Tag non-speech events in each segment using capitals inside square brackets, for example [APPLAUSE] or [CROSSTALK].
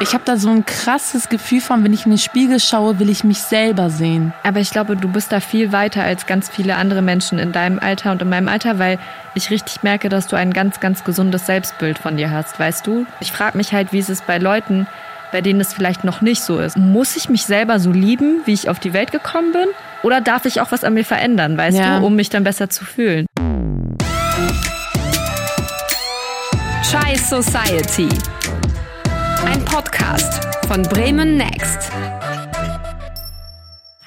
Ich habe da so ein krasses Gefühl von, wenn ich in den Spiegel schaue, will ich mich selber sehen. Aber ich glaube, du bist da viel weiter als ganz viele andere Menschen in deinem Alter und in meinem Alter, weil ich richtig merke, dass du ein ganz, ganz gesundes Selbstbild von dir hast, weißt du? Ich frage mich halt, wie ist es bei Leuten, bei denen es vielleicht noch nicht so ist. Muss ich mich selber so lieben, wie ich auf die Welt gekommen bin? Oder darf ich auch was an mir verändern, weißt Ja. du, um mich dann besser zu fühlen? Chai Society. Ein Podcast von Bremen Next.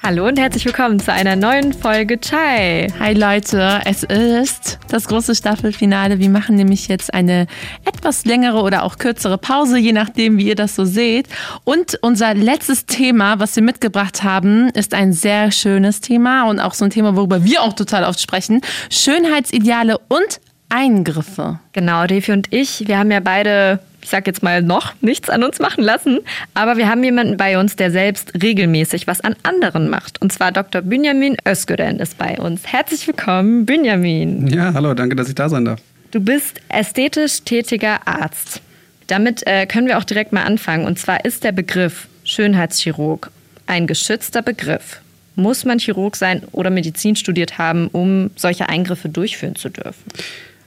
Hallo und herzlich willkommen zu einer neuen Folge Chai. Hi Leute, es ist das große Staffelfinale. Wir machen nämlich jetzt eine etwas längere oder auch kürzere Pause, je nachdem, wie ihr das so seht. Und unser letztes Thema, was wir mitgebracht haben, ist ein sehr schönes Thema und auch so ein Thema, worüber wir auch total oft sprechen. Schönheitsideale und Eingriffe. Genau, Defi und ich, wir haben ja beide, ich sag jetzt mal noch, nichts an uns machen lassen, aber wir haben jemanden bei uns, der selbst regelmäßig was an anderen macht. Und zwar Dr. Benjamin Özgören ist bei uns. Herzlich willkommen, Benjamin. Ja, hallo, danke, dass ich da sein darf. Du bist ästhetisch tätiger Arzt. Damit äh, können wir auch direkt mal anfangen. Und zwar ist der Begriff Schönheitschirurg ein geschützter Begriff. Muss man Chirurg sein oder Medizin studiert haben, um solche Eingriffe durchführen zu dürfen?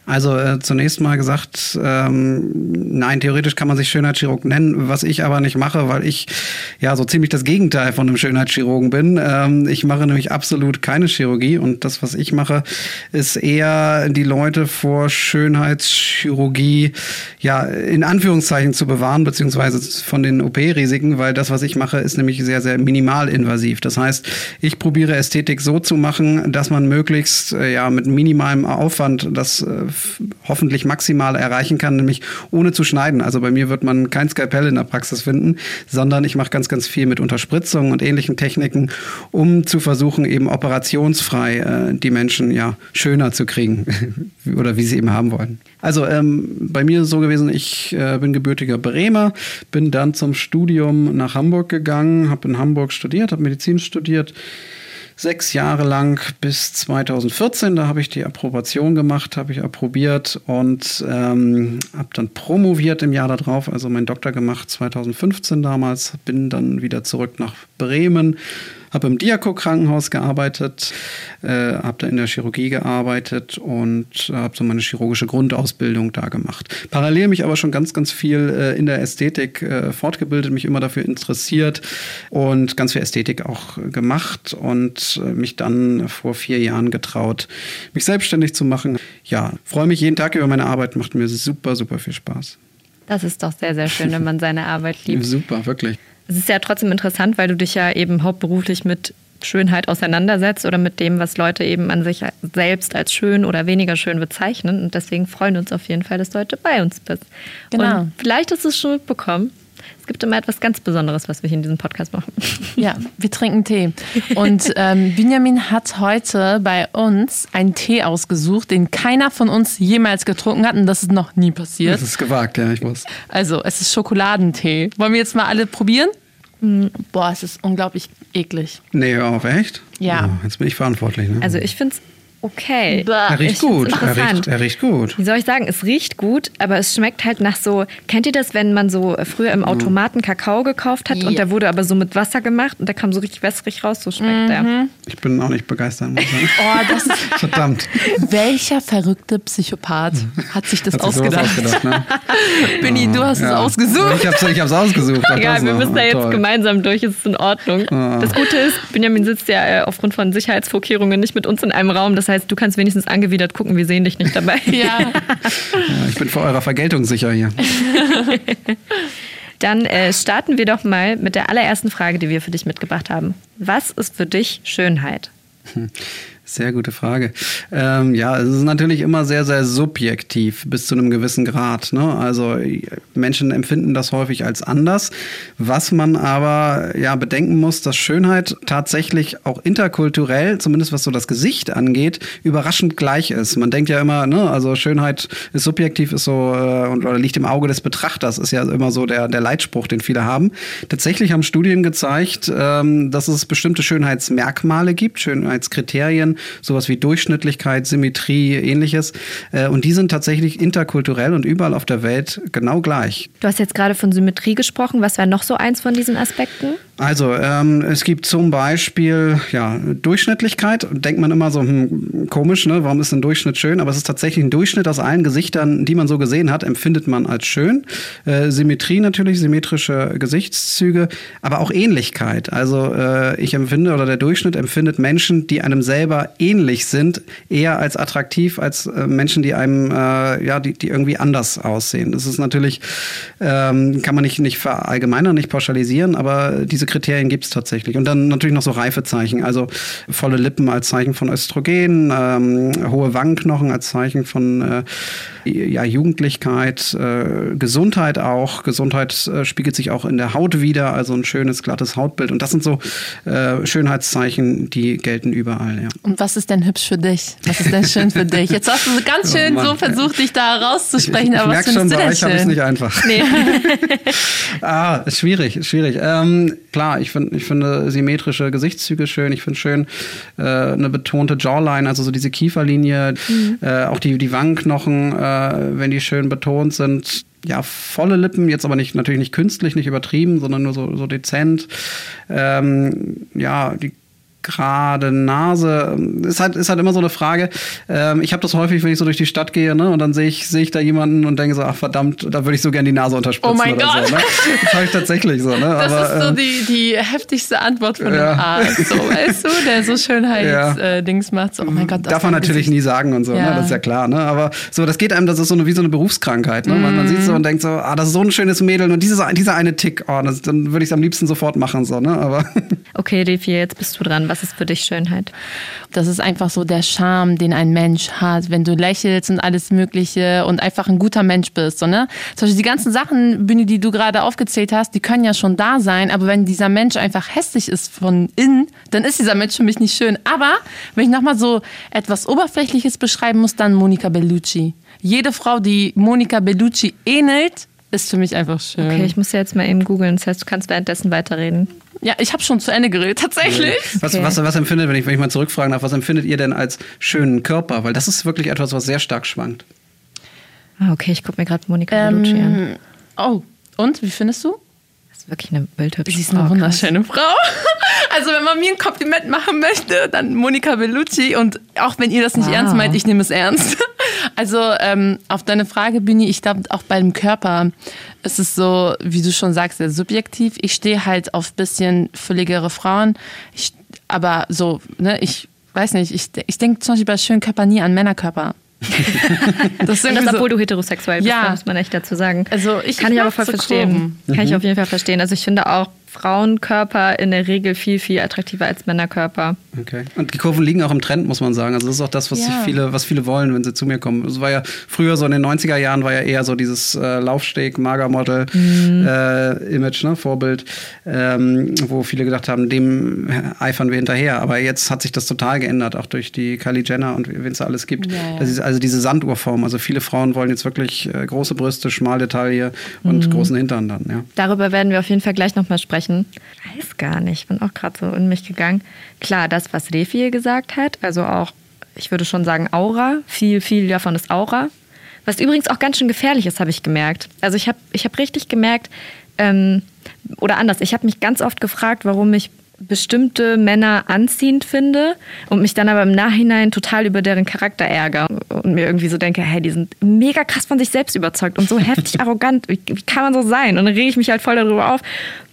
Also äh, zunächst mal gesagt, ähm, nein, theoretisch kann man sich Schönheitschirurg nennen, was ich aber nicht mache, weil ich ja so ziemlich das Gegenteil von einem Schönheitschirurgen bin. Ähm, ich mache nämlich absolut keine Chirurgie und das, was ich mache, ist eher die Leute vor Schönheitschirurgie ja in Anführungszeichen zu bewahren, beziehungsweise von den OP-Risiken, weil das, was ich mache, ist nämlich sehr, sehr minimalinvasiv. Das heißt, ich probiere Ästhetik so zu machen, dass man möglichst äh, ja mit minimalem Aufwand das äh, hoffentlich maximal erreichen kann, nämlich ohne zu schneiden. Also bei mir wird man kein Skalpell in der Praxis finden, sondern ich mache ganz, ganz viel mit Unterspritzungen und ähnlichen Techniken, um zu versuchen, eben operationsfrei äh, die Menschen ja schöner zu kriegen [LAUGHS] oder wie sie eben haben wollen. Also ähm, bei mir ist es so gewesen, ich äh, bin gebürtiger Bremer, bin dann zum Studium nach Hamburg gegangen, habe in Hamburg studiert, habe Medizin studiert sechs Jahre lang bis 2014. Da habe ich die Approbation gemacht, habe ich approbiert und ähm, habe dann promoviert im Jahr darauf, also meinen Doktor gemacht 2015 damals. Bin dann wieder zurück nach Bremen, habe im Diako-Krankenhaus gearbeitet, äh, habe da in der Chirurgie gearbeitet und habe so meine chirurgische Grundausbildung da gemacht. Parallel mich aber schon ganz, ganz viel äh, in der Ästhetik äh, fortgebildet, mich immer dafür interessiert und ganz viel Ästhetik auch äh, gemacht und äh, mich dann vor vier Jahren getraut, mich selbstständig zu machen. Ja, freue mich jeden Tag über meine Arbeit, macht mir super, super viel Spaß. Das ist doch sehr, sehr schön, wenn man seine Arbeit liebt. [LAUGHS] Super, wirklich. Es ist ja trotzdem interessant, weil du dich ja eben hauptberuflich mit Schönheit auseinandersetzt oder mit dem, was Leute eben an sich selbst als schön oder weniger schön bezeichnen. Und deswegen freuen wir uns auf jeden Fall, dass du heute bei uns bist. Genau. Und vielleicht hast du es schon mitbekommen. Es gibt immer etwas ganz Besonderes, was wir hier in diesem Podcast machen. Ja, wir trinken Tee. Und [LAUGHS] ähm, Benjamin hat heute bei uns einen Tee ausgesucht, den keiner von uns jemals getrunken hat. Und das ist noch nie passiert. Das ist gewagt, ja, ich muss. Also, es ist Schokoladentee. Wollen wir jetzt mal alle probieren? Boah, es ist unglaublich eklig. Nee, auf, echt? Ja. Oh, jetzt bin ich verantwortlich. Ne? Also ich finde es okay. Bäh. er riecht gut. Er interessant. riecht, er riecht gut. Wie soll ich sagen, es riecht gut, aber es schmeckt halt nach so. Kennt ihr das, wenn man so früher im Automaten Kakao gekauft hat Ja. und der wurde aber so mit Wasser gemacht und der kam so richtig wässrig raus? So schmeckt der. Ich bin auch nicht begeistert, muss ich sagen. Oh, das [LAUGHS] Verdammt. welcher verrückte Psychopath hat sich das Hat sich sowas ausgedacht? ausgedacht, ne? [LAUGHS] Benni, du hast es Ja. ausgesucht. Ich hab's, ich hab's ausgesucht. Ach, Egal, wir müssen da jetzt Toll. gemeinsam durch, es ist in Ordnung. Ah. Das Gute ist, Benjamin sitzt ja äh, aufgrund von Sicherheitsvorkehrungen nicht mit uns in einem Raum. Das heißt, du kannst wenigstens angewidert gucken, wir sehen dich nicht dabei. [LAUGHS] Ja, Ja, ich bin vor eurer Vergeltung sicher hier. Dann äh, starten wir doch mal mit der allerersten Frage, die wir für dich mitgebracht haben. Was ist für dich Schönheit? Sehr gute Frage. Ähm, ja, es ist natürlich immer sehr, sehr subjektiv bis zu einem gewissen Grad. Ne? Also Menschen empfinden das häufig als anders. Was man aber ja bedenken muss, dass Schönheit tatsächlich auch interkulturell, zumindest was so das Gesicht angeht, überraschend gleich ist. Man denkt ja immer, ne, also Schönheit ist subjektiv, ist so äh, oder liegt im Auge des Betrachters, ist ja immer so der, der Leitspruch, den viele haben. Tatsächlich haben Studien gezeigt, ähm, dass es bestimmte Schönheitsmerkmale gibt, Schönheitskriterien, sowas wie Durchschnittlichkeit, Symmetrie, ähnliches. Äh, und die sind tatsächlich interkulturell und überall auf der Welt genau gleich. Du hast jetzt gerade von Symmetrie gesprochen. Was wäre noch so eins von diesen Aspekten? Also, ähm, es gibt zum Beispiel ja, Durchschnittlichkeit. Denkt man immer so, hm, komisch, ne? warum ist ein Durchschnitt schön? Aber es ist tatsächlich ein Durchschnitt aus allen Gesichtern, die man so gesehen hat, empfindet man als schön. Äh, Symmetrie natürlich, symmetrische Gesichtszüge, aber auch Ähnlichkeit. Also, äh, ich empfinde oder der Durchschnitt empfindet Menschen, die einem selber ähnlich sind, eher als attraktiv als äh, Menschen, die einem, äh, ja, die, die irgendwie anders aussehen. Das ist natürlich, ähm, kann man nicht, nicht verallgemeinern, nicht pauschalisieren, aber diese Kriterien gibt es tatsächlich. Und dann natürlich noch so Reifezeichen, also volle Lippen als Zeichen von Östrogen, ähm, hohe Wangenknochen als Zeichen von äh, ja, Jugendlichkeit, äh, Gesundheit auch. Gesundheit äh, spiegelt sich auch in der Haut wieder, also ein schönes, glattes Hautbild. Und das sind so äh, Schönheitszeichen, die gelten überall. Ja. Und was ist denn hübsch für dich? Was ist denn schön für dich? Jetzt hast du ganz schön oh so versucht, dich da rauszusprechen, ich, ich aber was findest schon, du bei denn euch habe ich es schön? nicht einfach. Nee. [LAUGHS] ah, schwierig, schwierig. Ähm, klar, ich, find, ich finde symmetrische Gesichtszüge schön. Ich finde schön äh, eine betonte Jawline, also so diese Kieferlinie, äh, auch die, die Wangenknochen, äh, wenn die schön betont sind. Ja, volle Lippen, jetzt aber nicht natürlich nicht künstlich, nicht übertrieben, sondern nur so, so dezent. Ähm, ja, die gerade Nase ist halt ist halt immer so eine Frage. Ähm, ich habe das häufig, wenn ich so durch die Stadt gehe, ne, und dann sehe ich sehe ich da jemanden und denke so, ach verdammt, da würde ich so gerne die Nase unterspritzen Oh mein oder Gott. so. Ne? Das habe ich tatsächlich so. Ne? Das Aber, ist so ähm, die, die heftigste Antwort von Ja. einem Arzt, so, weißt du, der so Schönheitsdings Ja. äh, Dings macht. So, oh mein Gott, das Darf man natürlich Gesicht. nie sagen und so, Ja. ne? das ist ja klar. Ne? Aber so, das geht einem, das ist so eine, wie so eine Berufskrankheit. Ne? Man, man sieht so und denkt so, ah, das ist so ein schönes Mädel und dieses, dieser eine Tick, oh, das, dann würde ich es am liebsten sofort machen. So, ne? Aber Okay, Defi, jetzt bist du dran. Was ist für dich Schönheit? Das ist einfach so der Charme, den ein Mensch hat, wenn du lächelst und alles Mögliche und einfach ein guter Mensch bist. So, ne? Zum Beispiel die ganzen Sachen, Bühne, die du gerade aufgezählt hast, die können ja schon da sein, aber wenn dieser Mensch einfach hässlich ist von innen, dann ist dieser Mensch für mich nicht schön. Aber wenn ich nochmal so etwas Oberflächliches beschreiben muss, dann Monica Bellucci. Jede Frau, die Monica Bellucci ähnelt, ist für mich einfach schön. Okay, ich muss ja jetzt mal eben googeln. Das heißt, du kannst währenddessen weiterreden. Ja, ich habe schon zu Ende geredet, tatsächlich. was, Okay. was, was empfindet, wenn ich, wenn ich mal zurückfragen darf, was empfindet ihr denn als schönen Körper? Weil das ist wirklich etwas, was sehr stark schwankt. Ah, okay, ich gucke mir gerade Monika Bellucci an. Ähm, oh, und wie findest du? Das ist wirklich eine bildhübsche Sie ist eine krass. wunderschöne Frau. [LAUGHS] Also wenn man mir ein Kompliment machen möchte, dann Monika Bellucci. Und auch wenn ihr das nicht Wow. ernst meint, ich nehme es ernst. Also ähm, auf deine Frage, Bini, ich glaube auch beim Körper ist es so, wie du schon sagst, sehr subjektiv. Ich stehe halt auf bisschen fülligere Frauen. Ich, aber so, ne, ich weiß nicht, ich, ich denke zum Beispiel bei schönen Körper nie an Männerkörper. [LAUGHS] das ist Und das, so- obwohl du heterosexuell bist, Ja. muss man echt dazu sagen. Also ich- Kann ich ich aber voll so verstehen. Kann ich auf jeden Fall verstehen. Also ich finde auch Frauenkörper in der Regel viel, viel attraktiver als Männerkörper. Okay. Und die Kurven liegen auch im Trend, muss man sagen. Also das ist auch das, was Ja. sich viele, was viele wollen, wenn sie zu mir kommen. Es war ja früher so in den 90er Jahren war ja eher so dieses äh, Laufsteg, Magermodel äh, Image, ne, Vorbild, ähm, wo viele gedacht haben, dem eifern wir hinterher. Aber jetzt hat sich das total geändert, auch durch die Kylie Jenner und wen es da alles gibt. Ja, ist also diese Sanduhrform. Also viele Frauen wollen jetzt wirklich äh, große Brüste, Schmaldetaille und großen Hintern dann, ja. Darüber werden wir auf jeden Fall gleich nochmal sprechen. Ich weiß gar nicht, ich bin auch gerade so in mich gegangen. Klar, das, was Refi gesagt hat, also auch, ich würde schon sagen, Aura. Viel, viel davon ist Aura. Was übrigens auch ganz schön gefährlich ist, habe ich gemerkt. Also ich habe ich hab richtig gemerkt, ähm, oder anders, ich habe mich ganz oft gefragt, warum ich bestimmte Männer anziehend finde und mich dann aber im Nachhinein total über deren Charakter ärgere und mir irgendwie so denke, hey, die sind mega krass von sich selbst überzeugt und so heftig [LAUGHS] arrogant. Wie, wie kann man so sein? Und dann rege ich mich halt voll darüber auf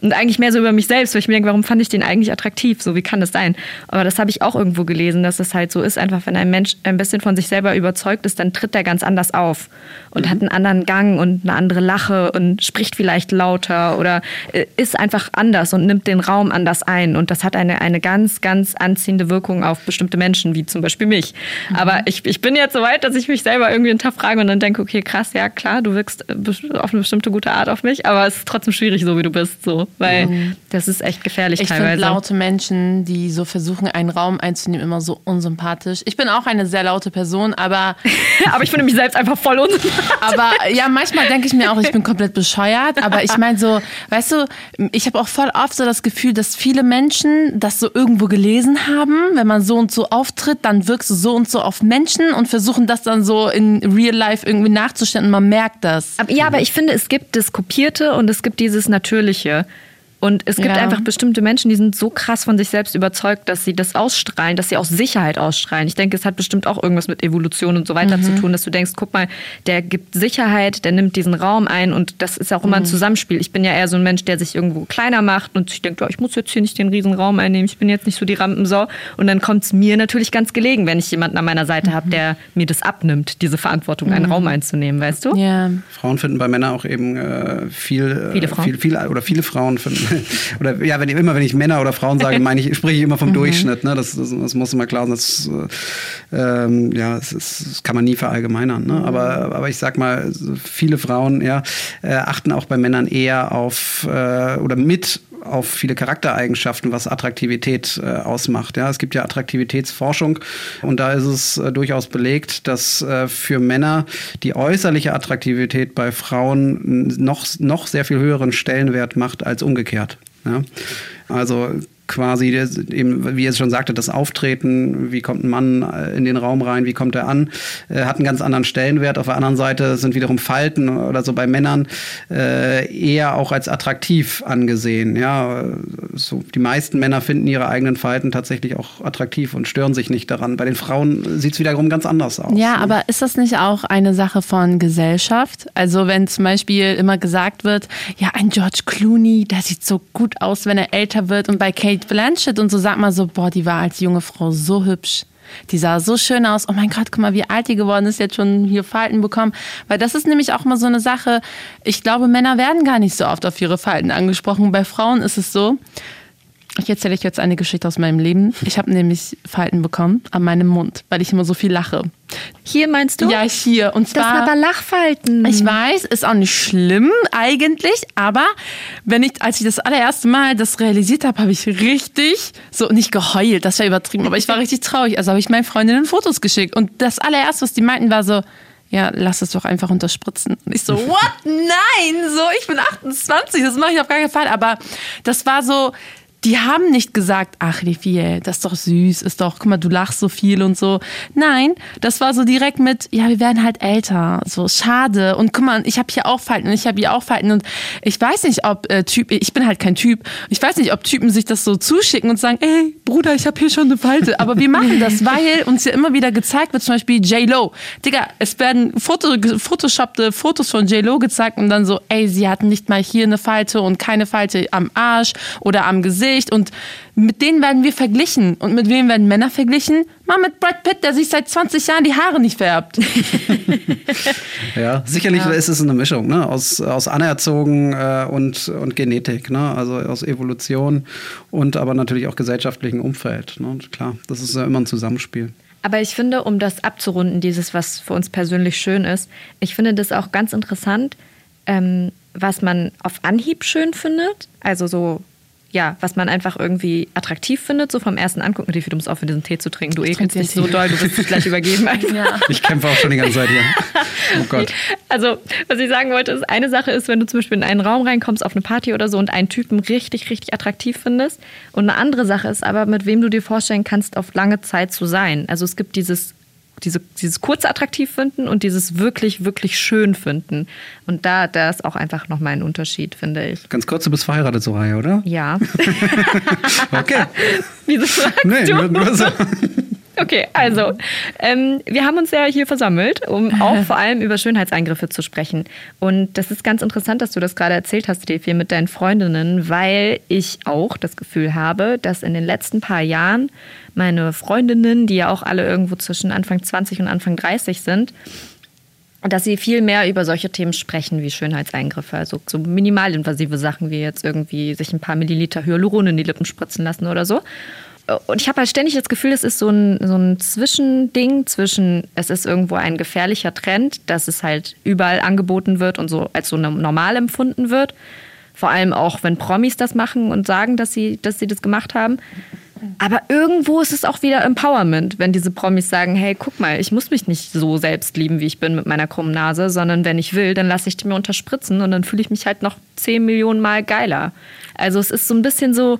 und eigentlich mehr so über mich selbst, weil ich mir denke, warum fand ich den eigentlich attraktiv? So, wie kann das sein? Aber das habe ich auch irgendwo gelesen, dass es halt so ist, einfach wenn ein Mensch ein bisschen von sich selber überzeugt ist, dann tritt er ganz anders auf und hat einen anderen Gang und eine andere Lache und spricht vielleicht lauter oder äh, ist einfach anders und nimmt den Raum anders ein. Und das hat eine, eine ganz, ganz anziehende Wirkung auf bestimmte Menschen, wie zum Beispiel mich. Aber ich, ich bin jetzt so weit, dass ich mich selber irgendwie hinterfrage und dann denke, okay, krass, ja klar, du wirkst äh, auf eine bestimmte gute Art auf mich, aber es ist trotzdem schwierig, so wie du bist, so, weil das ist echt gefährlich Ich finde teilweise. laute Menschen, die so versuchen, einen Raum einzunehmen, immer so unsympathisch. Ich bin auch eine sehr laute Person, aber, [LAUGHS] aber ich finde mich selbst einfach voll unsympathisch. [LAUGHS] aber ja, manchmal denke ich mir auch, ich bin komplett bescheuert. Aber ich meine so, weißt du, ich habe auch voll oft so das Gefühl, dass viele Menschen Menschen das so irgendwo gelesen haben, wenn man so und so auftritt, dann wirkst du so und so auf Menschen und versuchen das dann so in Real Life irgendwie nachzustellen man merkt das. Ja, aber ich finde, es gibt das Kopierte und es gibt dieses Natürliche. Und es gibt Ja. einfach bestimmte Menschen, die sind so krass von sich selbst überzeugt, dass sie das ausstrahlen, dass sie auch Sicherheit ausstrahlen. Ich denke, es hat bestimmt auch irgendwas mit Evolution und so weiter zu tun, dass du denkst, guck mal, der gibt Sicherheit, der nimmt diesen Raum ein und das ist auch immer ein Zusammenspiel. Ich bin ja eher so ein Mensch, der sich irgendwo kleiner macht und ich denke, oh, ich muss jetzt hier nicht den riesen Raum einnehmen, ich bin jetzt nicht so die Rampensau. Und dann kommt es mir natürlich ganz gelegen, wenn ich jemanden an meiner Seite habe, der mir das abnimmt, diese Verantwortung, einen Raum einzunehmen, weißt du? Ja. Frauen finden bei Männern auch eben äh, viel, äh, Viele Frauen? viel, viel, oder viele Frauen finden, [LAUGHS] oder ja, wenn ich, immer wenn ich Männer oder Frauen sage, meine ich, spreche ich immer vom Durchschnitt. Ne? Das, das, das muss immer klar sein. Das, äh, ähm, ja, das, das kann man nie verallgemeinern. Ne? Aber, aber ich sag mal, viele Frauen ja, äh, achten auch bei Männern eher auf äh, oder mit auf viele Charaktereigenschaften, was Attraktivität äh, ausmacht. Ja, es gibt ja Attraktivitätsforschung und da ist es äh, durchaus belegt, dass äh, für Männer die äußerliche Attraktivität bei Frauen noch, noch sehr viel höheren Stellenwert macht als umgekehrt. Ja? Also quasi, eben, wie ihr es schon sagte, das Auftreten, wie kommt ein Mann äh, in den Raum rein, wie kommt er an, äh, hat einen ganz anderen Stellenwert. Auf der anderen Seite sind wiederum Falten oder so bei Männern äh, eher auch als attraktiv angesehen. Ja, so die meisten Männer finden ihre eigenen Falten tatsächlich auch attraktiv und stören sich nicht daran. Bei den Frauen sieht es wiederum ganz anders aus. Ja, ne? aber ist das nicht auch eine Sache von Gesellschaft? Also wenn zum Beispiel immer gesagt wird, ja, ein George Clooney, der sieht so gut aus, wenn er älter wird. Und bei Kate Blanchett und so sagt man so, boah, die war als junge Frau so hübsch. Die sah so schön aus. Oh mein Gott, guck mal, wie alt die geworden ist, jetzt schon hier Falten bekommen. Weil das ist nämlich auch mal so eine Sache. Ich glaube, Männer werden gar nicht so oft auf ihre Falten angesprochen. Bei Frauen ist es so. Ich erzähle euch jetzt eine Geschichte aus meinem Leben. Ich habe nämlich Falten bekommen an meinem Mund, weil ich immer so viel lache. Hier meinst du? Ja, hier. Und das zwar. sind aber Lachfalten. Ich weiß, ist auch nicht schlimm eigentlich, aber wenn ich, als ich das allererste Mal das realisiert habe, habe ich richtig, so nicht geheult, das wäre übertrieben, aber ich war richtig traurig. Also habe ich meinen Freundinnen Fotos geschickt und das allererste, was die meinten, war so, ja, lass es doch einfach unterspritzen. Und ich so, [LAUGHS] what? Nein, so, ich bin 28, das mache ich auf gar keinen Fall. Aber das war so, die haben nicht gesagt, ach, Lefiel, das ist doch süß, ist doch, guck mal, du lachst so viel und so. Nein, das war so direkt mit, ja, wir werden halt älter, so schade. Und guck mal, ich habe hier auch Falten und ich habe hier auch Falten und ich weiß nicht, ob äh, Typ, ich bin halt kein Typ, ich weiß nicht, ob Typen sich das so zuschicken und sagen, ey, Bruder, ich habe hier schon eine Falte. Aber wir machen das, [LAUGHS] weil uns ja immer wieder gezeigt wird, zum Beispiel J-Lo. Digga, es werden Foto, photoshoppte Fotos von J-Lo gezeigt und dann so, ey, sie hatten nicht mal hier eine Falte und keine Falte am Arsch oder am Gesicht. Und mit denen werden wir verglichen. Und mit wem werden Männer verglichen? Mal mit Brad Pitt, der sich seit 20 Jahren die Haare nicht färbt. [LAUGHS] Ja, sicherlich ist es eine Mischung ne? aus, aus Anerzogen äh, und, und Genetik, ne? also aus Evolution und aber natürlich auch gesellschaftlichen Umfeld. Ne? Und klar, das ist ja immer ein Zusammenspiel. Aber ich finde, um das abzurunden, dieses, was für uns persönlich schön ist, ich finde das auch ganz interessant, ähm, was man auf Anhieb schön findet. Also so, ja, was man einfach irgendwie attraktiv findet, so vom ersten Angucken. Tifi, du musst aufhören, diesen Tee zu trinken. Du ekelst dich so doll, du wirst dich gleich übergeben. [LAUGHS] Einfach. Ich kämpfe auch schon die ganze Zeit hier. Oh Gott. [LAUGHS] Also, was ich sagen wollte, ist, eine Sache ist, wenn du zum Beispiel in einen Raum reinkommst, auf eine Party oder so und einen Typen richtig, richtig attraktiv findest. Und eine andere Sache ist aber, mit wem du dir vorstellen kannst, auf lange Zeit zu sein. Also es gibt dieses, diese, dieses kurze attraktiv finden und dieses wirklich, wirklich schön finden. Und da, da ist auch einfach nochmal ein Unterschied, finde ich. Ganz kurz, du bist verheiratet, Soraya, oder? Ja. [LAUGHS] Okay. [LAUGHS] Wieso fragst Nee, du? nur so. [LAUGHS] Okay, also ähm, wir haben uns ja hier versammelt, um auch [LAUGHS] vor allem über Schönheitseingriffe zu sprechen. Und das ist ganz interessant, dass du das gerade erzählt hast, Steffi, mit deinen Freundinnen, weil ich auch das Gefühl habe, dass in den letzten paar Jahren meine Freundinnen, die ja auch alle irgendwo zwischen Anfang 20 und Anfang 30 sind, dass sie viel mehr über solche Themen sprechen wie Schönheitseingriffe, also so minimalinvasive Sachen wie jetzt irgendwie sich ein paar Milliliter Hyaluron in die Lippen spritzen lassen oder so. Und ich habe halt ständig das Gefühl, es ist so ein, so ein Zwischending zwischen, es ist irgendwo ein gefährlicher Trend, dass es halt überall angeboten wird und so als so normal empfunden wird. Vor allem auch, wenn Promis das machen und sagen, dass sie, dass sie das gemacht haben. Aber irgendwo ist es auch wieder Empowerment, wenn diese Promis sagen, hey, guck mal, ich muss mich nicht so selbst lieben, wie ich bin mit meiner krummen Nase, sondern wenn ich will, dann lasse ich die mir unterspritzen und dann fühle ich mich halt noch 10 Millionen Mal geiler. Also es ist so ein bisschen so,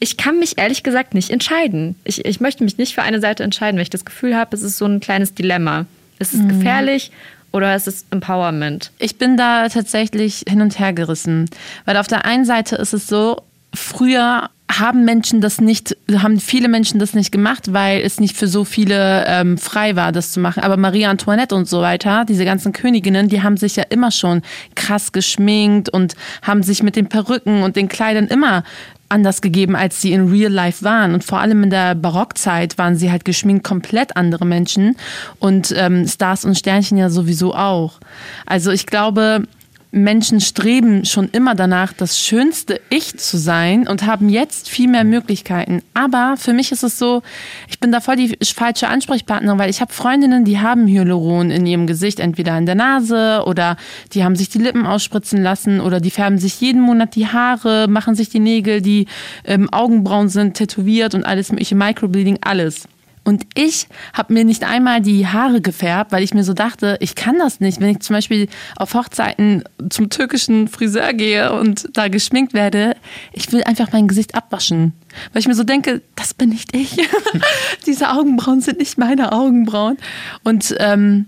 ich kann mich ehrlich gesagt nicht entscheiden. Ich, ich möchte mich nicht für eine Seite entscheiden, weil ich das Gefühl habe, es ist so ein kleines Dilemma. Ist es mhm. gefährlich oder ist es Empowerment? Ich bin da tatsächlich hin und her gerissen. Weil auf der einen Seite ist es so, früher haben Menschen das nicht, haben viele Menschen das nicht gemacht, weil es nicht für so viele ähm, frei war, das zu machen. Aber Marie Antoinette und so weiter, diese ganzen Königinnen, die haben sich ja immer schon krass geschminkt und haben sich mit den Perücken und den Kleidern immer anders gegeben, als sie in Real Life waren. Und vor allem in der Barockzeit waren sie halt geschminkt komplett andere Menschen und ähm, Stars und Sternchen ja sowieso auch. Also ich glaube, Menschen streben schon immer danach, das schönste Ich zu sein und haben jetzt viel mehr Möglichkeiten. Aber für mich ist es so, ich bin da voll die falsche Ansprechpartnerin, weil ich habe Freundinnen, die haben Hyaluron in ihrem Gesicht, entweder in der Nase oder die haben sich die Lippen ausspritzen lassen oder die färben sich jeden Monat die Haare, machen sich die Nägel, die ähm, Augenbrauen sind tätowiert und alles mögliche, Microbleeding, alles. Und ich habe mir nicht einmal die Haare gefärbt, weil ich mir so dachte, ich kann das nicht. Wenn ich zum Beispiel auf Hochzeiten zum türkischen Friseur gehe und da geschminkt werde, ich will einfach mein Gesicht abwaschen. Weil ich mir so denke, das bin nicht ich. [LAUGHS] Diese Augenbrauen sind nicht meine Augenbrauen. Und ähm,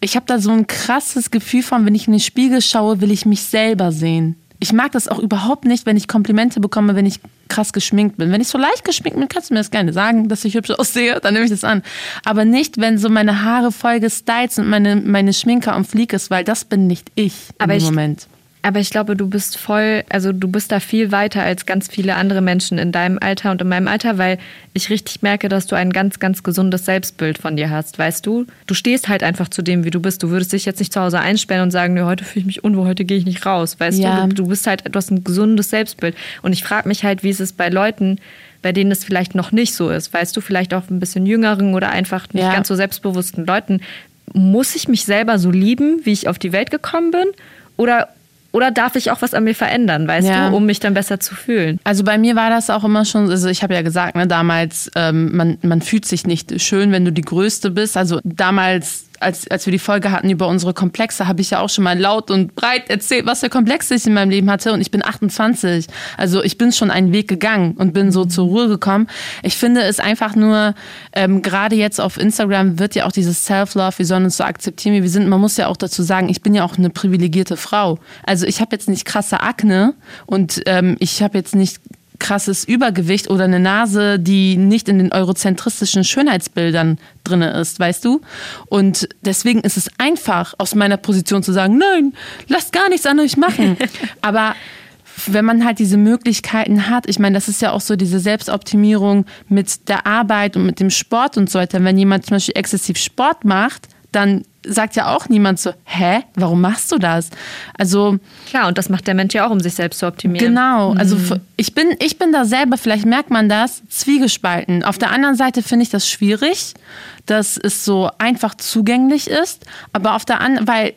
ich habe da so ein krasses Gefühl von, wenn ich in den Spiegel schaue, will ich mich selber sehen. Ich mag das auch überhaupt nicht, wenn ich Komplimente bekomme, wenn ich krass geschminkt bin. Wenn ich so leicht geschminkt bin, kannst du mir das gerne sagen, dass ich hübsch aussehe, dann nehme ich das an. Aber nicht, wenn so meine Haare voll gestylt sind und meine, meine Schminke am Flieg ist, weil das bin nicht ich Aber im ich, Moment. Aber ich glaube, du bist voll, also du bist da viel weiter als ganz viele andere Menschen in deinem Alter und in meinem Alter, weil ich richtig merke, dass du ein ganz, ganz gesundes Selbstbild von dir hast, weißt du? Du stehst halt einfach zu dem, wie du bist. Du würdest dich jetzt nicht zu Hause einsperren und sagen, nee, heute fühle ich mich unwohl, heute gehe ich nicht raus, weißt ja. du? Du bist halt, du hast ein gesundes Selbstbild. Und ich frage mich halt, wie ist es bei Leuten, bei denen es vielleicht noch nicht so ist, weißt du, vielleicht auch ein bisschen jüngeren oder einfach nicht ja. ganz so selbstbewussten Leuten. Muss ich mich selber so lieben, wie ich auf die Welt gekommen bin? Oder oder darf ich auch was an mir verändern, weißt ja. du, um mich dann besser zu fühlen? Also bei mir war das auch immer schon, also ich habe ja gesagt, ne, damals, ähm, man, man fühlt sich nicht schön, wenn du die Größte bist. Also damals als, als wir die Folge hatten über unsere Komplexe, habe ich ja auch schon mal laut und breit erzählt, was für Komplexe ich in meinem Leben hatte. Und ich bin 28. Also ich bin schon einen Weg gegangen und bin so zur Ruhe gekommen. Ich finde es einfach nur, ähm, gerade jetzt auf Instagram wird ja auch dieses Self-Love, wir sollen uns so akzeptieren, wie wir sind. Man muss ja auch dazu sagen, ich bin ja auch eine privilegierte Frau. Also ich habe jetzt nicht krasse Akne und ähm, ich habe jetzt nicht krasses Übergewicht oder eine Nase, die nicht in den eurozentristischen Schönheitsbildern drin ist, weißt du? Und deswegen ist es einfach, aus meiner Position zu sagen, nein, lasst gar nichts an euch machen. [LAUGHS] Aber wenn man halt diese Möglichkeiten hat, ich meine, das ist ja auch so diese Selbstoptimierung mit der Arbeit und mit dem Sport und so weiter. Wenn jemand zum Beispiel exzessiv Sport macht, dann sagt ja auch niemand so, hä, warum machst du das? Also klar, und das macht der Mensch ja auch, um sich selbst zu optimieren. Genau, also mhm. ich bin, ich bin da selber, vielleicht merkt man das, zwiegespalten. Auf der anderen Seite finde ich das schwierig, dass es so einfach zugänglich ist, aber auf der anderen, weil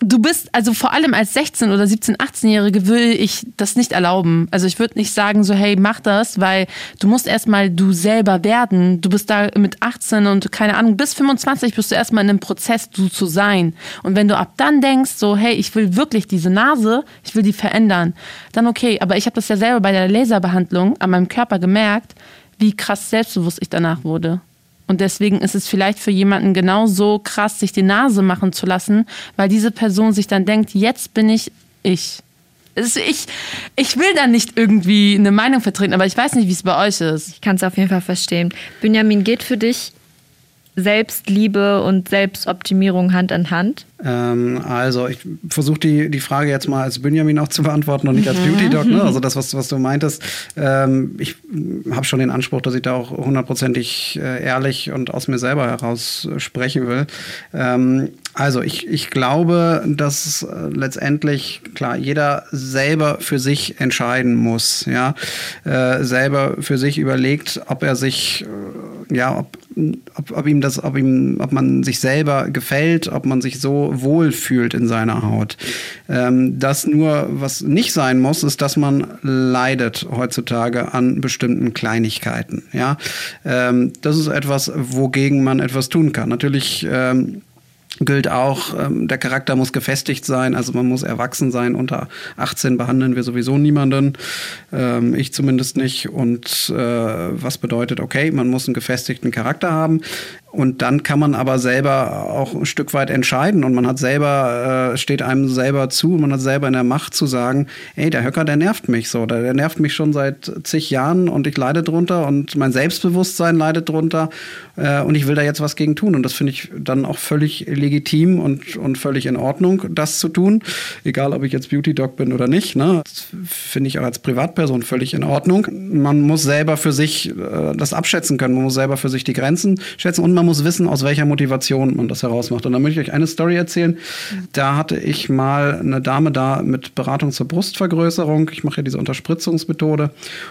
Du bist, also vor allem als 16- oder 17-, 18-Jährige will ich das nicht erlauben. Also ich würde nicht sagen so, hey, mach das, weil du musst erstmal du selber werden. Du bist da mit 18 und keine Ahnung, bis 25 bist du erstmal in einem Prozess, du zu sein. Und wenn du ab dann denkst, so, hey, ich will wirklich diese Nase, ich will die verändern, dann okay. Aber ich habe das ja selber bei der Laserbehandlung an meinem Körper gemerkt, wie krass selbstbewusst ich danach wurde. Und deswegen ist es vielleicht für jemanden genauso krass, sich die Nase machen zu lassen, weil diese Person sich dann denkt, jetzt bin ich ich. Ich, ich will da nicht irgendwie eine Meinung vertreten, aber ich weiß nicht, wie es bei euch ist. Ich kann es auf jeden Fall verstehen. Benjamin, geht für dich Selbstliebe und Selbstoptimierung Hand in Hand? Ähm, also ich versuche die, die Frage jetzt mal als Benjamin auch zu beantworten und nicht als mhm. Beauty Doc. Ne? Also das, was, was du meintest. Ähm, ich habe schon den Anspruch, dass ich da auch hundertprozentig äh, ehrlich und aus mir selber heraus sprechen will. Ähm, also ich, ich glaube, dass äh, letztendlich, klar, jeder selber für sich entscheiden muss. Ja? Äh, selber für sich überlegt, ob er sich, äh, ja, ob, ob, ob ihm das, ob ihm, ob man sich selber gefällt, ob man sich so wohl fühlt in seiner Haut. Ähm, das nur, was nicht sein muss, ist, dass man leidet heutzutage an bestimmten Kleinigkeiten. Ja, ähm, das ist etwas, wogegen man etwas tun kann. Natürlich ähm, gilt auch, ähm, der Charakter muss gefestigt sein, also man muss erwachsen sein. Unter 18 behandeln wir sowieso niemanden, ähm, ich zumindest nicht. Und äh, was bedeutet, okay, man muss einen gefestigten Charakter haben. Und dann kann man aber selber auch ein Stück weit entscheiden und man hat selber, äh, steht einem selber zu, man hat selber in der Macht zu sagen, ey, der Höcker, der nervt mich so, der, der nervt mich schon seit zig Jahren und ich leide drunter und mein Selbstbewusstsein leidet drunter äh, und ich will da jetzt was gegen tun. Und das finde ich dann auch völlig legitim und, und völlig in Ordnung, das zu tun. Egal, ob ich jetzt Beauty Dog bin oder nicht. Ne? Das finde ich auch als Privatperson völlig in Ordnung. Man muss selber für sich äh, das abschätzen können, man muss selber für sich die Grenzen schätzen und man muss wissen, aus welcher Motivation man das herausmacht. Und da möchte ich euch eine Story erzählen. Da hatte ich mal eine Dame da mit Beratung zur Brustvergrößerung. Ich mache ja diese Unterspritzungsmethode.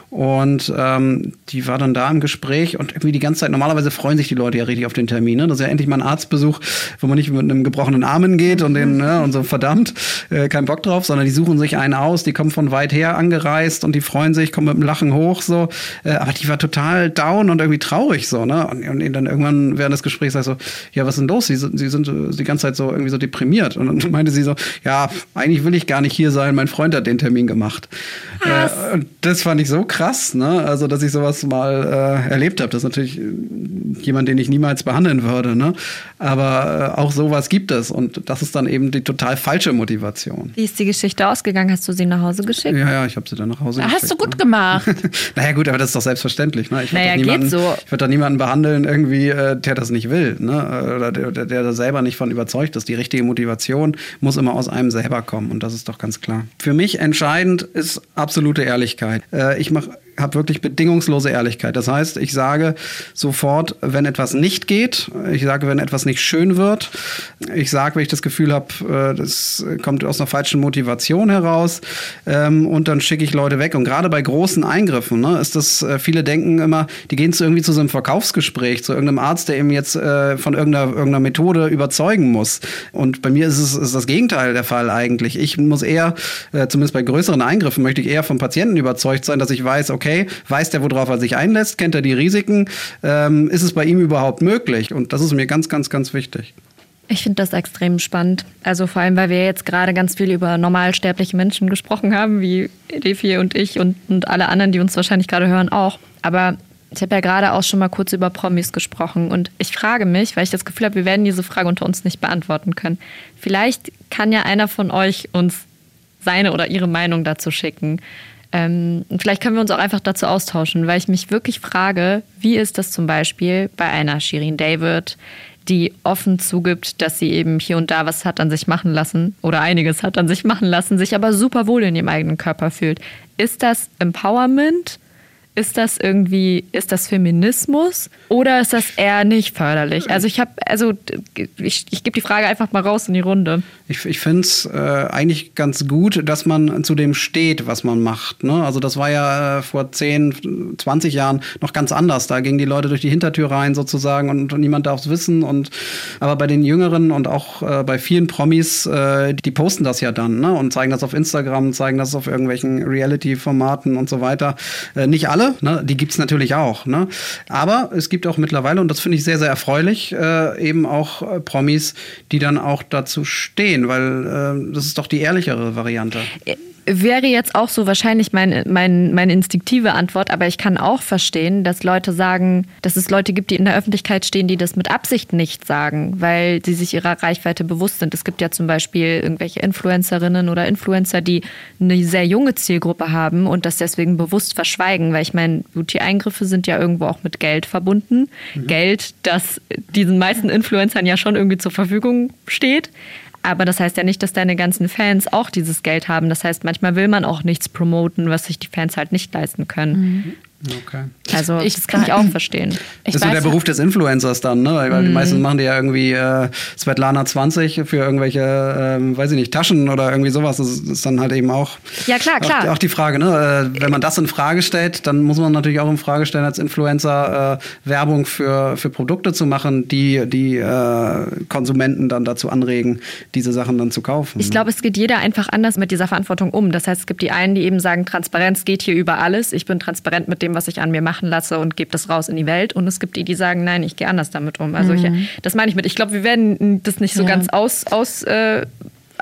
Und ähm, die war dann da im Gespräch und irgendwie die ganze Zeit, normalerweise freuen sich die Leute ja richtig auf den Termin. Ne? Das ist ja endlich mal ein Arztbesuch, wo man nicht mit einem gebrochenen Arm geht und den, ne, und so verdammt, äh, kein Bock drauf, sondern die suchen sich einen aus, die kommen von weit her angereist und die freuen sich, kommen mit dem Lachen hoch so. Äh, aber die war total down und irgendwie traurig so, ne? Und, und dann irgendwann während des Gesprächs sag ich so, ja, was ist denn los? Sie, Sie sind die ganze Zeit so irgendwie so deprimiert. Und dann [LAUGHS] meinte sie so, ja, eigentlich will ich gar nicht hier sein, mein Freund hat den Termin gemacht. Äh, und das fand ich so krass, ne? Also, dass ich sowas mal äh, erlebt habe. Das ist natürlich jemand, den ich niemals behandeln würde, ne? Aber äh, auch sowas gibt es. Und das ist dann eben die total falsche Motivation. Wie ist die Geschichte ausgegangen? Hast du sie nach Hause geschickt? Ja, ja, ich habe sie dann nach Hause Hast geschickt. du gut ne? gemacht. [LAUGHS] naja, gut, aber das ist doch selbstverständlich. Ne? Ich würde Naja, niemanden, so. ich würd doch niemanden behandeln, irgendwie, äh, der das nicht will. Ne? Oder der, der, da selber nicht von überzeugt ist. Die richtige Motivation muss immer aus einem selber kommen. Und das ist doch ganz klar. Für mich entscheidend ist absolute Ehrlichkeit. Äh, ich mache habe wirklich bedingungslose Ehrlichkeit. Das heißt, ich sage sofort, wenn etwas nicht geht, ich sage, wenn etwas nicht schön wird, ich sage, wenn ich das Gefühl habe, äh, das kommt aus einer falschen Motivation heraus ähm, und dann schicke ich Leute weg. Und gerade bei großen Eingriffen ne, ist das, äh, viele denken immer, die gehen zu irgendwie zu so einem Verkaufsgespräch, zu irgendeinem Arzt, der eben jetzt äh, von irgendeiner, irgendeiner Methode überzeugen muss. Und bei mir ist es ist das Gegenteil der Fall eigentlich. Ich muss eher, zumindest bei größeren Eingriffen, möchte ich eher vom Patienten überzeugt sein, dass ich weiß, okay, weiß der, worauf er sich einlässt, kennt er die Risiken, ähm, ist es bei ihm überhaupt möglich? Und das ist mir ganz, ganz, ganz wichtig. Ich finde das extrem spannend. Also vor allem, weil wir jetzt gerade ganz viel über normalsterbliche Menschen gesprochen haben, wie Defi und ich und, und alle anderen, die uns wahrscheinlich gerade hören, auch. Aber ich habe ja gerade auch schon mal kurz über Promis gesprochen und ich frage mich, weil ich das Gefühl habe, wir werden diese Frage unter uns nicht beantworten können. Vielleicht kann ja einer von euch uns seine oder ihre Meinung dazu schicken. Ähm, vielleicht können wir uns auch einfach dazu austauschen, weil ich mich wirklich frage, wie ist das zum Beispiel bei einer Shirin David, die offen zugibt, dass sie eben hier und da was hat an sich machen lassen oder einiges hat an sich machen lassen, sich aber super wohl in ihrem eigenen Körper fühlt. Ist das Empowerment? Ist das irgendwie, ist das Feminismus oder ist das eher nicht förderlich? Also ich habe, also ich, ich gebe die Frage einfach mal raus in die Runde. Ich, ich finde es äh, eigentlich ganz gut, dass man zu dem steht, was man macht. Ne? Also das war ja äh, vor 10, 20 Jahren noch ganz anders. Da gingen die Leute durch die Hintertür rein sozusagen und, und niemand darf es wissen. Und aber bei den Jüngeren und auch äh, bei vielen Promis, äh, die posten das ja dann ne? und zeigen das auf Instagram, zeigen das auf irgendwelchen Reality-Formaten und so weiter. Äh, nicht alle, ne? die gibt's natürlich auch. Ne? Aber es gibt auch mittlerweile, und das finde ich sehr, sehr erfreulich, äh, eben auch äh, Promis, die dann auch dazu stehen, weil äh, das ist doch die ehrlichere Variante. Wäre jetzt auch so wahrscheinlich mein, mein, meine instinktive Antwort, aber ich kann auch verstehen, dass Leute sagen, dass es Leute gibt, die in der Öffentlichkeit stehen, die das mit Absicht nicht sagen, weil sie sich ihrer Reichweite bewusst sind. Es gibt ja zum Beispiel irgendwelche Influencerinnen oder Influencer, die eine sehr junge Zielgruppe haben und das deswegen bewusst verschweigen, weil ich meine, Beauty-Eingriffe sind ja irgendwo auch mit Geld verbunden. Mhm. Geld, das diesen meisten Influencern ja schon irgendwie zur Verfügung steht. Aber das heißt ja nicht, dass deine ganzen Fans auch dieses Geld haben. Das heißt, manchmal will man auch nichts promoten, was sich die Fans halt nicht leisten können. Mhm. Okay. Also ich, das kann ich auch [LAUGHS] verstehen. Ich das ist so der Beruf des Influencers dann, ne? Weil mm. die meisten machen die ja irgendwie äh, Svetlana 20 für irgendwelche, ähm, weiß ich nicht, Taschen oder irgendwie sowas. Das ist dann halt eben auch, ja, klar, klar. Auch, auch die Frage, ne? Äh, wenn man das in Frage stellt, dann muss man natürlich auch in Frage stellen, als Influencer äh, Werbung für, für Produkte zu machen, die die äh, Konsumenten dann dazu anregen, diese Sachen dann zu kaufen. Ich glaube, es geht jeder einfach anders mit dieser Verantwortung um. Das heißt, es gibt die einen, die eben sagen, Transparenz geht hier über alles. Ich bin transparent mit dem, was ich an mir machen lasse und gebe das raus in die Welt. Und es gibt die, die sagen, nein, ich gehe anders damit um. Also mhm. ich, das meine ich mit. Ich glaube, wir werden das nicht so ja. ganz aus, aus äh,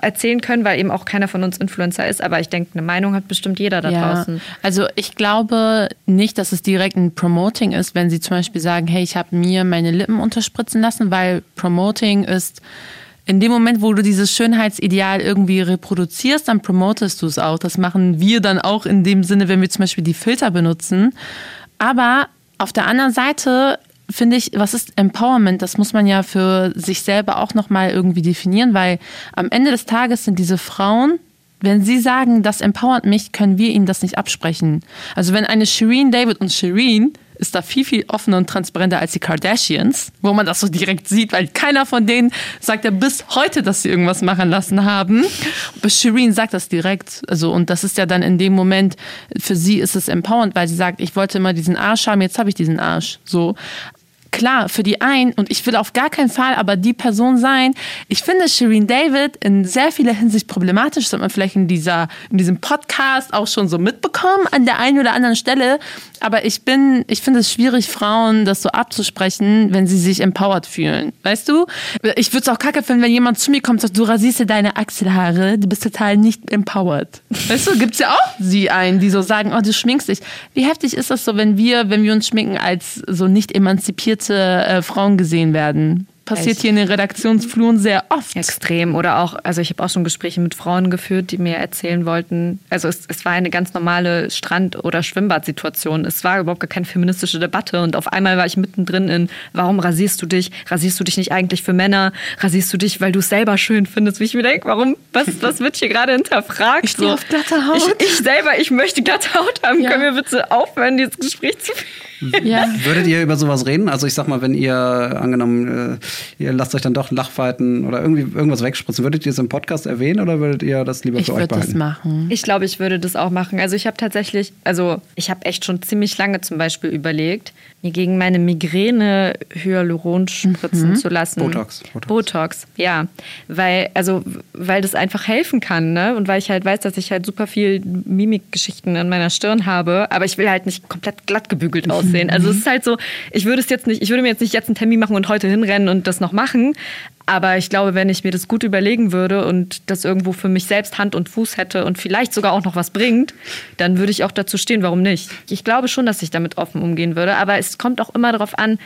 erzählen können, weil eben auch keiner von uns Influencer ist. Aber ich denke, eine Meinung hat bestimmt jeder da ja. draußen. Also ich glaube nicht, dass es direkt ein Promoting ist, wenn sie zum Beispiel sagen, hey, ich habe mir meine Lippen unterspritzen lassen, weil Promoting ist in dem Moment, wo du dieses Schönheitsideal irgendwie reproduzierst, dann promotest du es auch. Das machen wir dann auch in dem Sinne, wenn wir zum Beispiel die Filter benutzen. Aber auf der anderen Seite finde ich, was ist Empowerment? Das muss man ja für sich selber auch nochmal irgendwie definieren, weil am Ende des Tages sind diese Frauen, wenn sie sagen, das empowert mich, können wir ihnen das nicht absprechen. Also wenn eine Shireen David und Shireen ist da viel, viel offener und transparenter als die Kardashians, wo man das so direkt sieht, weil keiner von denen sagt ja bis heute, dass sie irgendwas machen lassen haben. Aber Shireen sagt das direkt. Also, und das ist ja dann in dem Moment, für sie ist es empowernd, weil sie sagt, ich wollte immer diesen Arsch haben, jetzt habe ich diesen Arsch. So klar, für die einen, und ich will auf gar keinen Fall aber die Person sein. Ich finde Shireen David in sehr vieler Hinsicht problematisch. Das hat man vielleicht in, dieser, in diesem Podcast auch schon so mitbekommen an der einen oder anderen Stelle. Aber ich bin, ich finde es schwierig, Frauen das so abzusprechen, wenn sie sich empowered fühlen. Weißt du? Ich würde es auch kacke finden, wenn jemand zu mir kommt und sagt, du rasierst dir deine Achselhaare, du bist total nicht empowered. Weißt du, gibt es ja auch sie einen, die so sagen, oh, du schminkst dich. Wie heftig ist das so, wenn wir, wenn wir uns schminken als so nicht emanzipiert emanzipierte äh, Frauen gesehen werden passiert hier in den Redaktionsfluren sehr oft. Extrem. Oder auch, also ich habe auch schon Gespräche mit Frauen geführt, die mir erzählen wollten, also es, es war eine ganz normale Strand- oder Schwimmbadsituation. Es war überhaupt gar keine feministische Debatte. Und auf einmal war ich mittendrin in, warum rasierst du dich? Rasierst du dich nicht eigentlich für Männer? Rasierst du dich, weil du es selber schön findest? Wie ich mir denke, warum, was, was wird hier gerade hinterfragt? Ich stehe so. auf glatte Haut. Ich, ich, selber, ich möchte glatte Haut haben. Ja. Können wir bitte aufhören, dieses Gespräch zu führen? [LAUGHS] Ja. Würdet ihr über sowas reden? Also ich sag mal, wenn ihr angenommen, äh, ihr lasst euch dann doch Lachfalten oder irgendwie irgendwas wegspritzen, würdet ihr es im Podcast erwähnen oder würdet ihr das lieber ich für euch behalten? Ich würde das machen. Ich glaube, ich würde das auch machen. Also ich habe tatsächlich, also ich habe echt schon ziemlich lange zum Beispiel überlegt, mir gegen meine Migräne Hyaluron spritzen mhm. zu lassen. Botox, Botox. Botox. ja. Weil, also, weil das einfach helfen kann, ne? Und weil ich halt weiß, dass ich halt super viel Mimikgeschichten in meiner Stirn habe, aber ich will halt nicht komplett glatt gebügelt aussehen. Also es ist halt so, ich würde es jetzt nicht, ich würde mir jetzt nicht jetzt einen Termin machen und heute hinrennen und das noch machen. Aber ich glaube, wenn ich mir das gut überlegen würde und das irgendwo für mich selbst Hand und Fuß hätte und vielleicht sogar auch noch was bringt, dann würde ich auch dazu stehen, warum nicht. Ich glaube schon, dass ich damit offen umgehen würde, aber es kommt auch immer darauf an,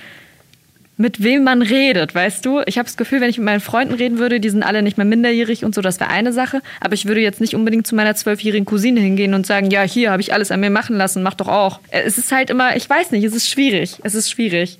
mit wem man redet, weißt du? Ich habe das Gefühl, wenn ich mit meinen Freunden reden würde, die sind alle nicht mehr minderjährig und so, das wäre eine Sache. Aber ich würde jetzt nicht unbedingt zu meiner zwölfjährigen Cousine hingehen und sagen, ja, hier habe ich alles an mir machen lassen, mach doch auch. Es ist halt immer, ich weiß nicht, es ist schwierig. Es ist schwierig.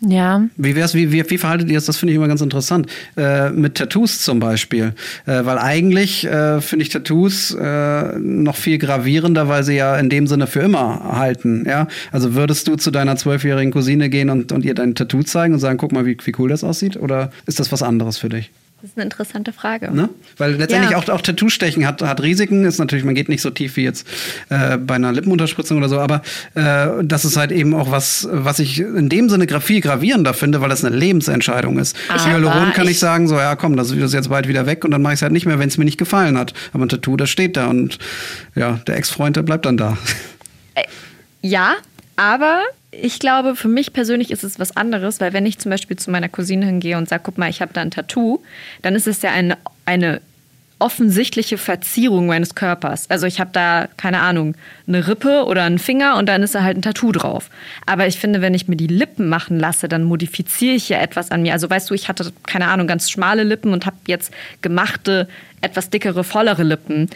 Ja. Wie wär's, wie, wie, wie verhaltet ihr es? Das finde ich immer ganz interessant. Äh, mit Tattoos zum Beispiel. Äh, weil eigentlich äh, finde ich Tattoos äh, noch viel gravierender, weil sie ja in dem Sinne für immer halten. Ja? Also würdest du zu deiner zwölfjährigen Cousine gehen und, und ihr dein Tattoo zeigen und sagen, guck mal, wie, wie cool das aussieht? Oder ist das was anderes für dich? Das ist eine interessante Frage. Ne? Weil letztendlich ja. auch, auch Tattoo-Stechen hat, hat Risiken, ist natürlich, man geht nicht so tief wie jetzt äh, bei einer Lippenunterspritzung oder so, aber äh, das ist halt eben auch was, was ich in dem Sinne viel gravierender finde, weil das eine Lebensentscheidung ist. Hyaluron kann ich, ich sagen, so, ja komm, das ist jetzt bald wieder weg und dann mache ich es halt nicht mehr, wenn es mir nicht gefallen hat. Aber ein Tattoo, das steht da und ja, der Ex-Freund, der bleibt dann da. Äh, ja, aber ich glaube, für mich persönlich ist es was anderes, weil wenn ich zum Beispiel zu meiner Cousine hingehe und sage, guck mal, ich habe da ein Tattoo, dann ist es ja eine, eine offensichtliche Verzierung meines Körpers. Also ich habe da, keine Ahnung, eine Rippe oder einen Finger und dann ist da halt ein Tattoo drauf. Aber ich finde, wenn ich mir die Lippen machen lasse, dann modifiziere ich ja etwas an mir. Also weißt du, ich hatte, keine Ahnung, ganz schmale Lippen und habe jetzt gemachte, etwas dickere, vollere Lippen.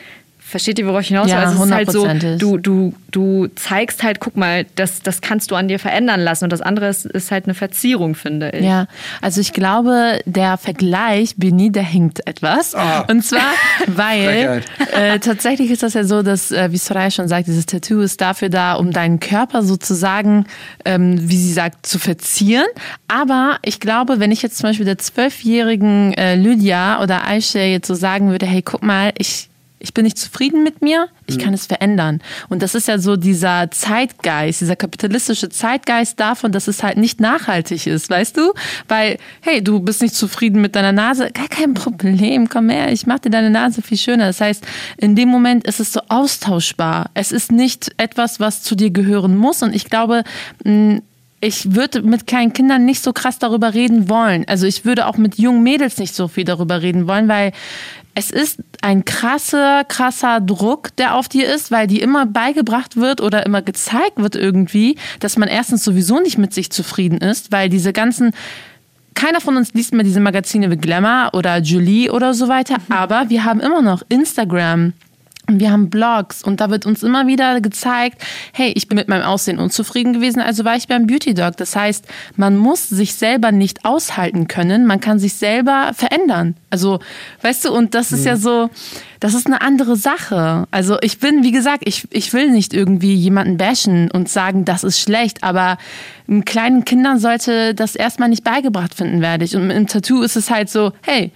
Versteht ihr, worauf ich hinaus will? Ja, also es ist halt so, du, du, du zeigst halt, guck mal, das, das kannst du an dir verändern lassen. Und das andere ist, ist halt eine Verzierung, finde ich. Ja, also ich glaube, der Vergleich, Bini, der hinkt etwas. Oh. Und zwar, [LAUGHS] weil äh, tatsächlich ist das ja so, dass, äh, wie Soraya schon sagt, dieses Tattoo ist dafür da, um deinen Körper sozusagen, ähm, wie sie sagt, zu verzieren. Aber ich glaube, wenn ich jetzt zum Beispiel der zwölfjährigen äh, Lydia oder Aisha jetzt so sagen würde, hey, guck mal, ich ich bin nicht zufrieden mit mir, ich kann es verändern. Und das ist ja so dieser Zeitgeist, dieser kapitalistische Zeitgeist davon, dass es halt nicht nachhaltig ist, weißt du? Weil, hey, du bist nicht zufrieden mit deiner Nase, gar kein [LAUGHS] Problem, komm her, ich mach dir deine Nase viel schöner. Das heißt, in dem Moment ist es so austauschbar. Es ist nicht etwas, was zu dir gehören muss. Und ich glaube, mh, ich würde mit kleinen Kindern nicht so krass darüber reden wollen. Also ich würde auch mit jungen Mädels nicht so viel darüber reden wollen, weil es ist ein krasser, krasser Druck, der auf dir ist, weil die immer beigebracht wird oder immer gezeigt wird irgendwie, dass man erstens sowieso nicht mit sich zufrieden ist, weil diese ganzen keiner von uns liest mehr diese Magazine wie Glamour oder Julie oder so weiter, aber wir haben immer noch Instagram, und wir haben Blogs und da wird uns immer wieder gezeigt, hey, ich bin mit meinem Aussehen unzufrieden gewesen, also war ich beim Beauty Dog. Das heißt, man muss sich selber nicht aushalten können, man kann sich selber verändern. Also, weißt du, und das ist ja so, das ist eine andere Sache. Also ich bin, wie gesagt, ich, ich will nicht irgendwie jemanden bashen und sagen, das ist schlecht, aber kleinen Kindern sollte das erstmal nicht beigebracht finden, werde ich. Und im Tattoo ist es halt so, hey,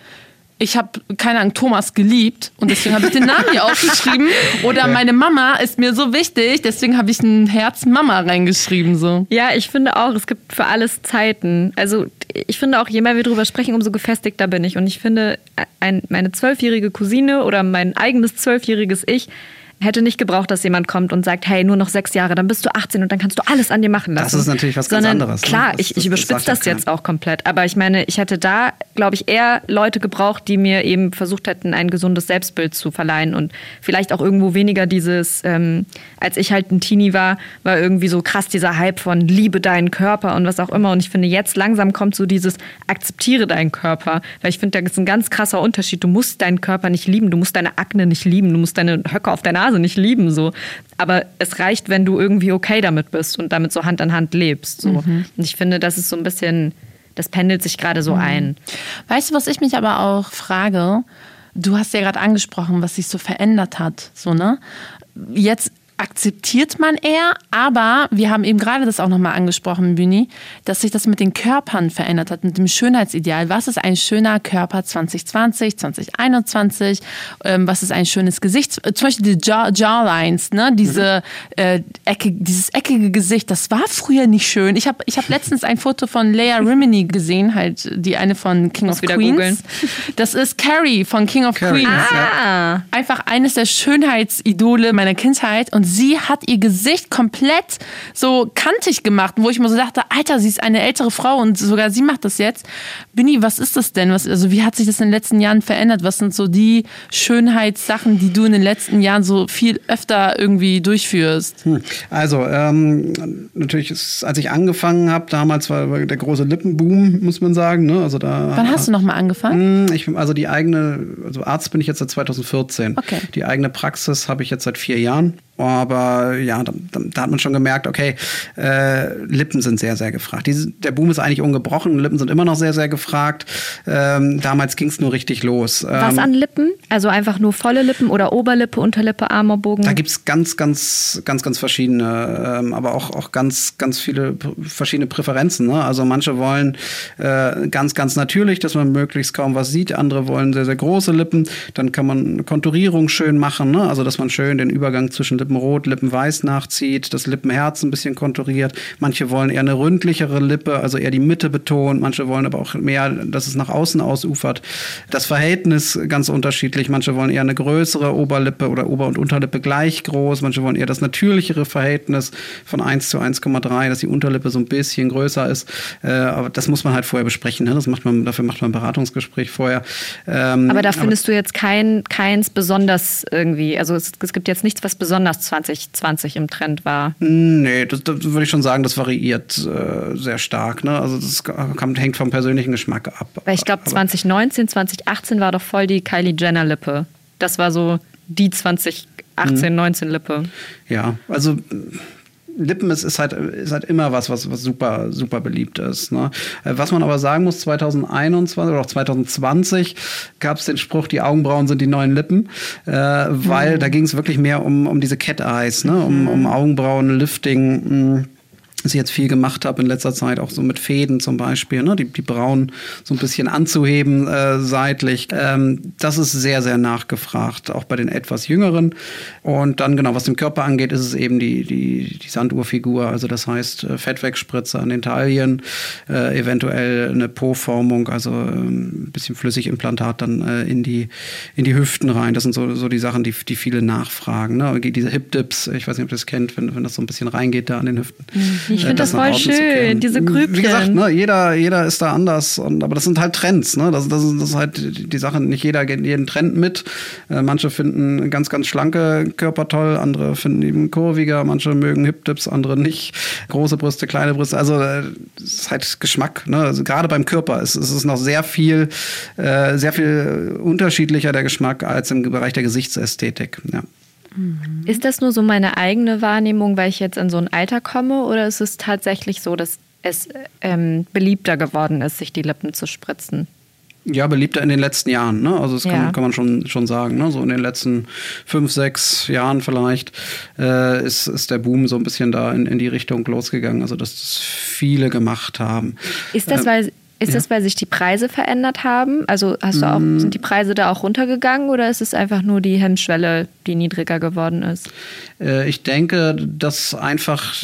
ich habe, keine Ahnung, Thomas geliebt und deswegen habe ich den Namen hier [LAUGHS] aufgeschrieben. Oder meine Mama ist mir so wichtig, deswegen habe ich ein Herz Mama reingeschrieben. So. Ja, ich finde auch, es gibt für alles Zeiten. Also ich finde auch, je mehr wir darüber sprechen, umso gefestigter bin ich. Und ich finde, ein, meine zwölfjährige Cousine oder mein eigenes zwölfjähriges Ich hätte nicht gebraucht, dass jemand kommt und sagt, hey, nur noch sechs Jahre, dann bist du 18 und dann kannst du alles an dir machen lassen. Das ist natürlich was Sondern, ganz anderes. ne? Klar, Das- ich, das- ich das überspitze ja das jetzt auch komplett. Aber ich meine, ich hätte da, glaube ich, eher Leute gebraucht, die mir eben versucht hätten, ein gesundes Selbstbild zu verleihen und vielleicht auch irgendwo weniger dieses, ähm, als ich halt ein Teenie war, war irgendwie so krass dieser Hype von liebe deinen Körper und was auch immer. Und ich finde, jetzt langsam kommt so dieses akzeptiere deinen Körper. Weil ich finde, da ist ein ganz krasser Unterschied. Du musst deinen Körper nicht lieben, du musst deine Akne nicht lieben, du musst deine Höcke auf der Nicht lieben. So. Aber es reicht, wenn du irgendwie okay damit bist und damit so Hand an Hand lebst. So. Und ich finde, das ist so ein bisschen, das pendelt sich gerade so ein. Weißt du, was ich mich aber auch frage? Du hast ja gerade angesprochen, was sich so verändert hat. So, ne? Jetzt akzeptiert man eher, aber wir haben eben gerade das auch nochmal angesprochen, Büni, dass sich das mit den Körpern verändert hat, mit dem Schönheitsideal. Was ist ein schöner Körper 2020, 2021? Ähm, was ist ein schönes Gesicht? Zum Beispiel die Jaw Jawlines, ne? Diese, äh, Ecke, dieses eckige Gesicht, das war früher nicht schön. Ich habe ich hab letztens ein Foto von Leia Rimini gesehen, halt die eine von King of Queens. googeln. Das ist Carrie von King of Carrie, Queens. ja. Ah, Einfach eines der Schönheitsidole meiner Kindheit. Und sie hat ihr Gesicht komplett so kantig gemacht, wo ich mir so dachte, Alter, sie ist eine ältere Frau und sogar sie macht das jetzt. Bini, was ist das denn? Was, also wie hat sich das in den letzten Jahren verändert? Was sind so die Schönheitssachen, die du in den letzten Jahren so viel öfter irgendwie durchführst? Hm. Also, ähm, natürlich, ist, als ich angefangen habe, damals war der große Lippenboom, muss man sagen. Ne? Also da, Wann hast du nochmal angefangen? Hm, Ich, bin- also die eigene, also Arzt bin ich jetzt seit 2014. Okay. Die eigene Praxis habe ich jetzt seit vier Jahren. Aber ja, da, da, hat man schon gemerkt, okay, äh, Lippen sind sehr, sehr gefragt. Diese, der Boom ist eigentlich ungebrochen, Lippen sind immer noch sehr, sehr gefragt. Ähm, damals ging es nur richtig los. was Ähm, an Lippen? Also einfach nur volle Lippen oder Oberlippe, Unterlippe, Armbogen? Da gibt's ganz, ganz, ganz, ganz verschiedene, ähm, aber auch, auch ganz, ganz viele verschiedene Präferenzen. Ne? Also manche wollen äh, ganz, ganz natürlich, dass man möglichst kaum was sieht. Andere wollen sehr, sehr große Lippen. Dann kann man eine Konturierung schön machen, ne? also dass man schön den Übergang zwischen Lippenrot, Lippenweiß nachzieht, das Lippenherz ein bisschen konturiert. Manche wollen eher eine ründlichere Lippe, also eher die Mitte betont. Manche wollen aber auch mehr, dass es nach außen ausufert. Das Verhältnis ganz unterschiedlich. Manche wollen eher eine größere Oberlippe oder Ober- und Unterlippe gleich groß. Manche wollen eher das natürlichere Verhältnis von 1 zu 1,3, dass die Unterlippe so ein bisschen größer ist. Äh, aber das muss man halt vorher besprechen. Ne? Das macht man, dafür macht man ein Beratungsgespräch vorher. Ähm, aber da findest du jetzt kein, keins besonders irgendwie, also es, es gibt jetzt nichts, was besonders 2020 im Trend war. Nee, das, das würde ich schon sagen, das variiert äh, sehr stark. Ne? Also das kommt, hängt vom persönlichen Geschmack ab. Weil ich glaube, Aber- 2019, 2018 war doch voll die Kylie Jenner Lippe. Das war so die 2018, 19 Lippe. Ja, also Lippen ist, ist, halt, ist halt immer was, was, was super, super beliebt ist. Ne? Äh, Was man aber sagen muss, 2021 oder auch 2020 gab es den Spruch, die Augenbrauen sind die neuen Lippen, äh, weil da ging es wirklich mehr um, um diese Cat Eyes, ne? um, um Augenbrauen, Lifting. Mh. Was ich jetzt viel gemacht habe in letzter Zeit, auch so mit Fäden zum Beispiel, ne? die, die Brauen so ein bisschen anzuheben äh, seitlich. Ähm, das ist sehr, sehr nachgefragt, auch bei den etwas Jüngeren. Und dann genau, was den Körper angeht, ist es eben die, die, die Sanduhrfigur, also das heißt äh, Fettwegspritze an den Taillen, äh, eventuell eine Po-Formung, also ähm, ein bisschen Flüssigimplantat dann äh, in, die, in die Hüften rein. Das sind so, so die Sachen, die, die viele nachfragen. Ne? Diese Hip-Dips, ich weiß nicht, ob ihr das kennt, wenn, wenn das so ein bisschen reingeht da an den Hüften. Mhm. Ich finde äh, das voll schön, diese Grübchen. Wie gesagt, ne, jeder, jeder ist da anders. Und, aber das sind halt Trends. Ne? Das, das, das ist halt die Sache, nicht jeder geht jeden Trend mit. Äh, manche finden ganz, ganz schlanke Körper toll, andere finden eben kurviger, manche mögen Hip-Dips, andere nicht. Große Brüste, kleine Brüste. Also äh, es ist halt Geschmack. Ne? Also gerade beim Körper ist, ist es noch sehr viel, äh, sehr viel unterschiedlicher der Geschmack als im Bereich der Gesichtsästhetik. Ja. Mhm. Ist das nur so meine eigene Wahrnehmung, weil ich jetzt in so ein Alter komme, oder ist es tatsächlich so, dass es ähm, beliebter geworden ist, sich die Lippen zu spritzen? Ja, beliebter in den letzten Jahren, ne? Also das ja. kann, kann, man schon, schon sagen, ne? So in den letzten fünf, sechs Jahren vielleicht äh, ist, ist der Boom so ein bisschen da in, in die Richtung losgegangen. Also dass das viele gemacht haben. Ist das, äh, weil ist ja. das, weil sich die Preise verändert haben? Also hast du auch, mm. sind die Preise da auch runtergegangen oder ist es einfach nur die Hemmschwelle, die niedriger geworden ist? Äh, ich denke, dass einfach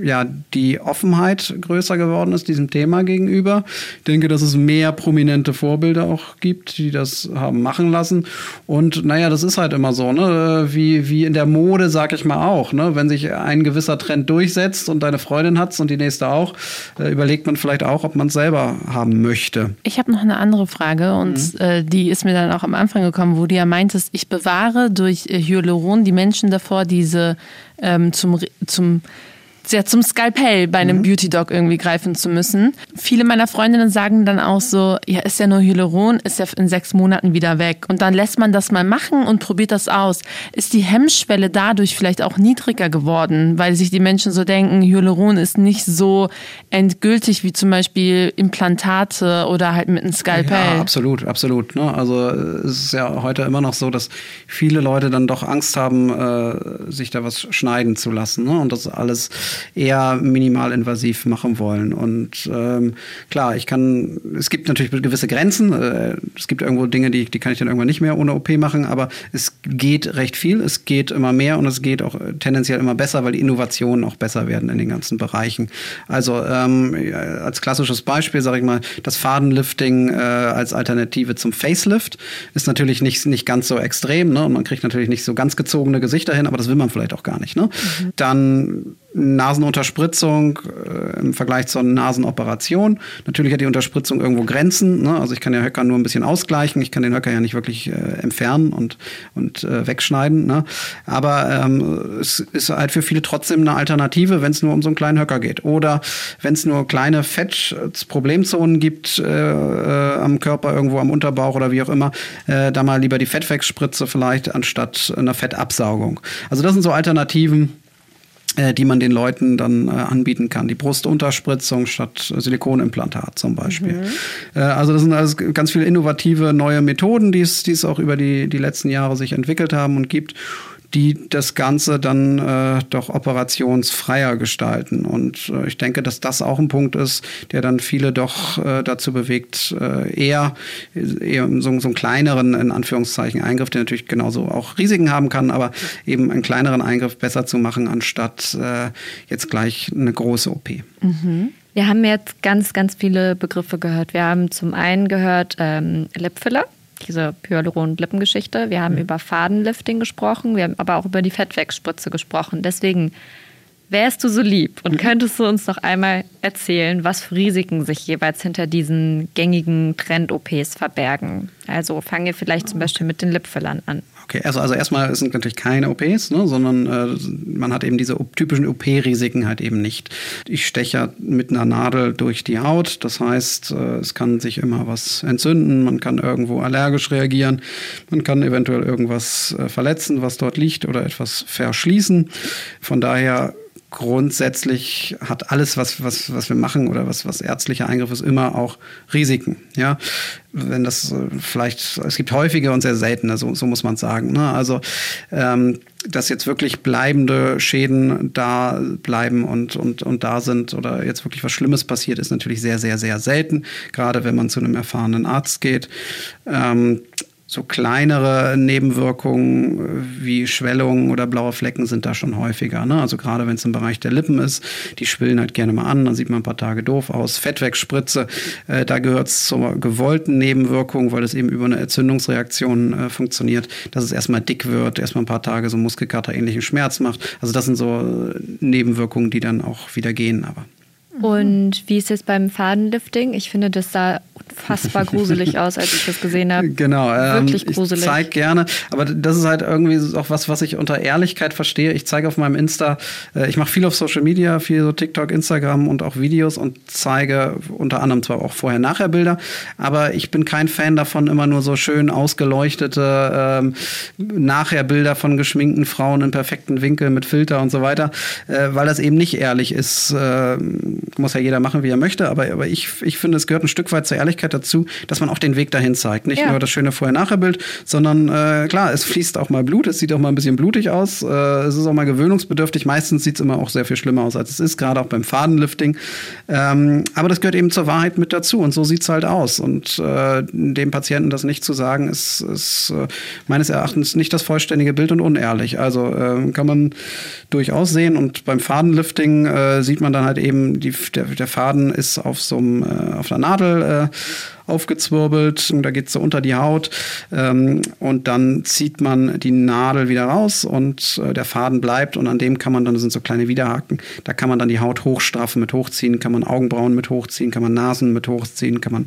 ja, die Offenheit größer geworden ist diesem Thema gegenüber. Ich denke, dass es mehr prominente Vorbilder auch gibt, die das haben machen lassen. Und naja, das ist halt immer so, ne? Wie, wie in der Mode, sag ich mal auch. Ne? Wenn sich ein gewisser Trend durchsetzt und deine Freundin hat's und die nächste auch, äh, überlegt man vielleicht auch, ob man es selber haben möchte. Ich habe noch eine andere Frage und mhm. äh, die ist mir dann auch am Anfang gekommen, wo du ja meintest, ich bewahre durch äh, Hyaluron die Menschen davor, diese ähm, zum, zum ja, zum Skalpell bei einem mhm. Beauty Dog irgendwie greifen zu müssen. Viele meiner Freundinnen sagen dann auch so, ja, ist ja nur Hyaluron, ist ja in sechs Monaten wieder weg. Und dann lässt man das mal machen und probiert das aus. Ist die Hemmschwelle dadurch vielleicht auch niedriger geworden, weil sich die Menschen so denken, Hyaluron ist nicht so endgültig wie zum Beispiel Implantate oder halt mit einem Skalpell. Ja, absolut, absolut. Ne? Also es ist ja heute immer noch so, dass viele Leute dann doch Angst haben, äh, sich da was schneiden zu lassen. Ne? Und das alles eher minimalinvasiv machen wollen. Und ähm, klar, ich kann, es gibt natürlich gewisse Grenzen. Äh, es gibt irgendwo Dinge, die, die kann ich dann irgendwann nicht mehr ohne OP machen, aber es geht recht viel, es geht immer mehr und es geht auch tendenziell immer besser, weil die Innovationen auch besser werden in den ganzen Bereichen. Also ähm, als klassisches Beispiel sage ich mal, das Fadenlifting äh, als Alternative zum Facelift ist natürlich nicht, nicht ganz so extrem ne? und man kriegt natürlich nicht so ganz gezogene Gesichter hin, aber das will man vielleicht auch gar nicht. Ne? Mhm. Dann Nasenunterspritzung äh, im Vergleich zur Nasenoperation. Natürlich hat die Unterspritzung irgendwo Grenzen. Ne? Also ich kann ja Höcker nur ein bisschen ausgleichen. Ich kann den Höcker ja nicht wirklich äh, entfernen und, und äh, wegschneiden. Ne? Aber ähm, es ist halt für viele trotzdem eine Alternative, wenn es nur um so einen kleinen Höcker geht. Oder wenn es nur kleine Fett-Problemzonen gibt äh, äh, am Körper, irgendwo am Unterbauch oder wie auch immer, äh, da mal lieber die Fettwegspritze vielleicht anstatt einer Fettabsaugung. Also das sind so Alternativen die man den Leuten dann äh, anbieten kann. Die Brustunterspritzung statt Silikonimplantat zum Beispiel. Mhm. Äh, also das sind alles ganz viele innovative neue Methoden, die es, die es auch über die, die letzten Jahre sich entwickelt haben und gibt die das Ganze dann äh, doch operationsfreier gestalten. Und äh, ich denke, dass das auch ein Punkt ist, der dann viele doch äh, dazu bewegt, äh, eher, eher so, so einen kleineren, in Anführungszeichen, Eingriff, der natürlich genauso auch Risiken haben kann, aber eben einen kleineren Eingriff besser zu machen, anstatt äh, jetzt gleich eine große OP. Mhm. Wir haben jetzt ganz, ganz viele Begriffe gehört. Wir haben zum einen gehört ähm, Lipfiller diese Hyaluron-Lippengeschichte. Wir haben mhm. über Fadenlifting gesprochen, wir haben aber auch über die Fettwegspritze gesprochen. Deswegen wärst du so lieb und mhm. könntest du uns noch einmal erzählen, was für Risiken sich jeweils hinter diesen gängigen Trend-OPs verbergen? Also fangen wir vielleicht zum Beispiel mit den Lipfillern an. Okay, also, also erstmal sind natürlich keine OPs, ne, sondern äh, man hat eben diese typischen OP-Risiken halt eben nicht. Ich steche mit einer Nadel durch die Haut, das heißt, äh, es kann sich immer was entzünden, man kann irgendwo allergisch reagieren, man kann eventuell irgendwas äh, verletzen, was dort liegt oder etwas verschließen. Von daher grundsätzlich hat alles, was, was, was wir machen oder was, was ärztlicher Eingriff ist, immer auch Risiken. Ja, wenn das äh, vielleicht, es gibt häufige und sehr seltene, so, so muss man sagen. Ne? Also, ähm, dass jetzt wirklich bleibende Schäden da bleiben und, und, und da sind oder jetzt wirklich was Schlimmes passiert, ist natürlich sehr, sehr, sehr selten, gerade wenn man zu einem erfahrenen Arzt geht. Ähm, so kleinere Nebenwirkungen wie Schwellungen oder blaue Flecken sind da schon häufiger. Ne? Also gerade wenn es im Bereich der Lippen ist, die schwillen halt gerne mal an, dann sieht man ein paar Tage doof aus. Fettwegspritze, äh, da gehört es zur gewollten Nebenwirkung, weil es eben über eine Entzündungsreaktion äh, funktioniert, dass es erstmal dick wird, erstmal ein paar Tage so Muskelkater-ähnlichen Schmerz macht. Also das sind so äh, Nebenwirkungen, die dann auch wieder gehen. Aber und wie ist es beim Fadenlifting? Ich finde, das sah unfassbar [LAUGHS] gruselig aus, als ich das gesehen habe. Genau, ähm, wirklich gruselig. Ich zeige gerne, aber das ist halt irgendwie auch was, was ich unter Ehrlichkeit verstehe. Ich zeige auf meinem Insta, äh, ich mache viel auf Social Media, viel so TikTok, Instagram und auch Videos und zeige unter anderem zwar auch vorher-nachher Bilder, aber ich bin kein Fan davon, immer nur so schön ausgeleuchtete ähm, nachher Bilder von geschminkten Frauen in perfekten Winkel mit Filter und so weiter, äh, weil das eben nicht ehrlich ist. Äh, muss ja jeder machen, wie er möchte, aber, aber ich, ich finde, es gehört ein Stück weit zur Ehrlichkeit dazu, dass man auch den Weg dahin zeigt. Nicht ja. nur das schöne Vorher-Nachher-Bild, sondern äh, klar, es fließt auch mal Blut, es sieht auch mal ein bisschen blutig aus, äh, es ist auch mal gewöhnungsbedürftig. Meistens sieht es immer auch sehr viel schlimmer aus, als es ist, gerade auch beim Fadenlifting. Ähm, aber das gehört eben zur Wahrheit mit dazu und so sieht es halt aus. Und äh, dem Patienten das nicht zu sagen, ist, ist äh, meines Erachtens nicht das vollständige Bild und unehrlich. Also äh, kann man durchaus sehen und beim Fadenlifting äh, sieht man dann halt eben die der, der Faden ist auf so einem, äh, auf einer Nadel äh, aufgezwirbelt. Da geht es so unter die Haut. Ähm, und dann zieht man die Nadel wieder raus und äh, der Faden bleibt. Und an dem kann man dann, das sind so kleine Widerhaken, da kann man dann die Haut hochstraffen mit hochziehen, kann man Augenbrauen mit hochziehen, kann man Nasen mit hochziehen, kann man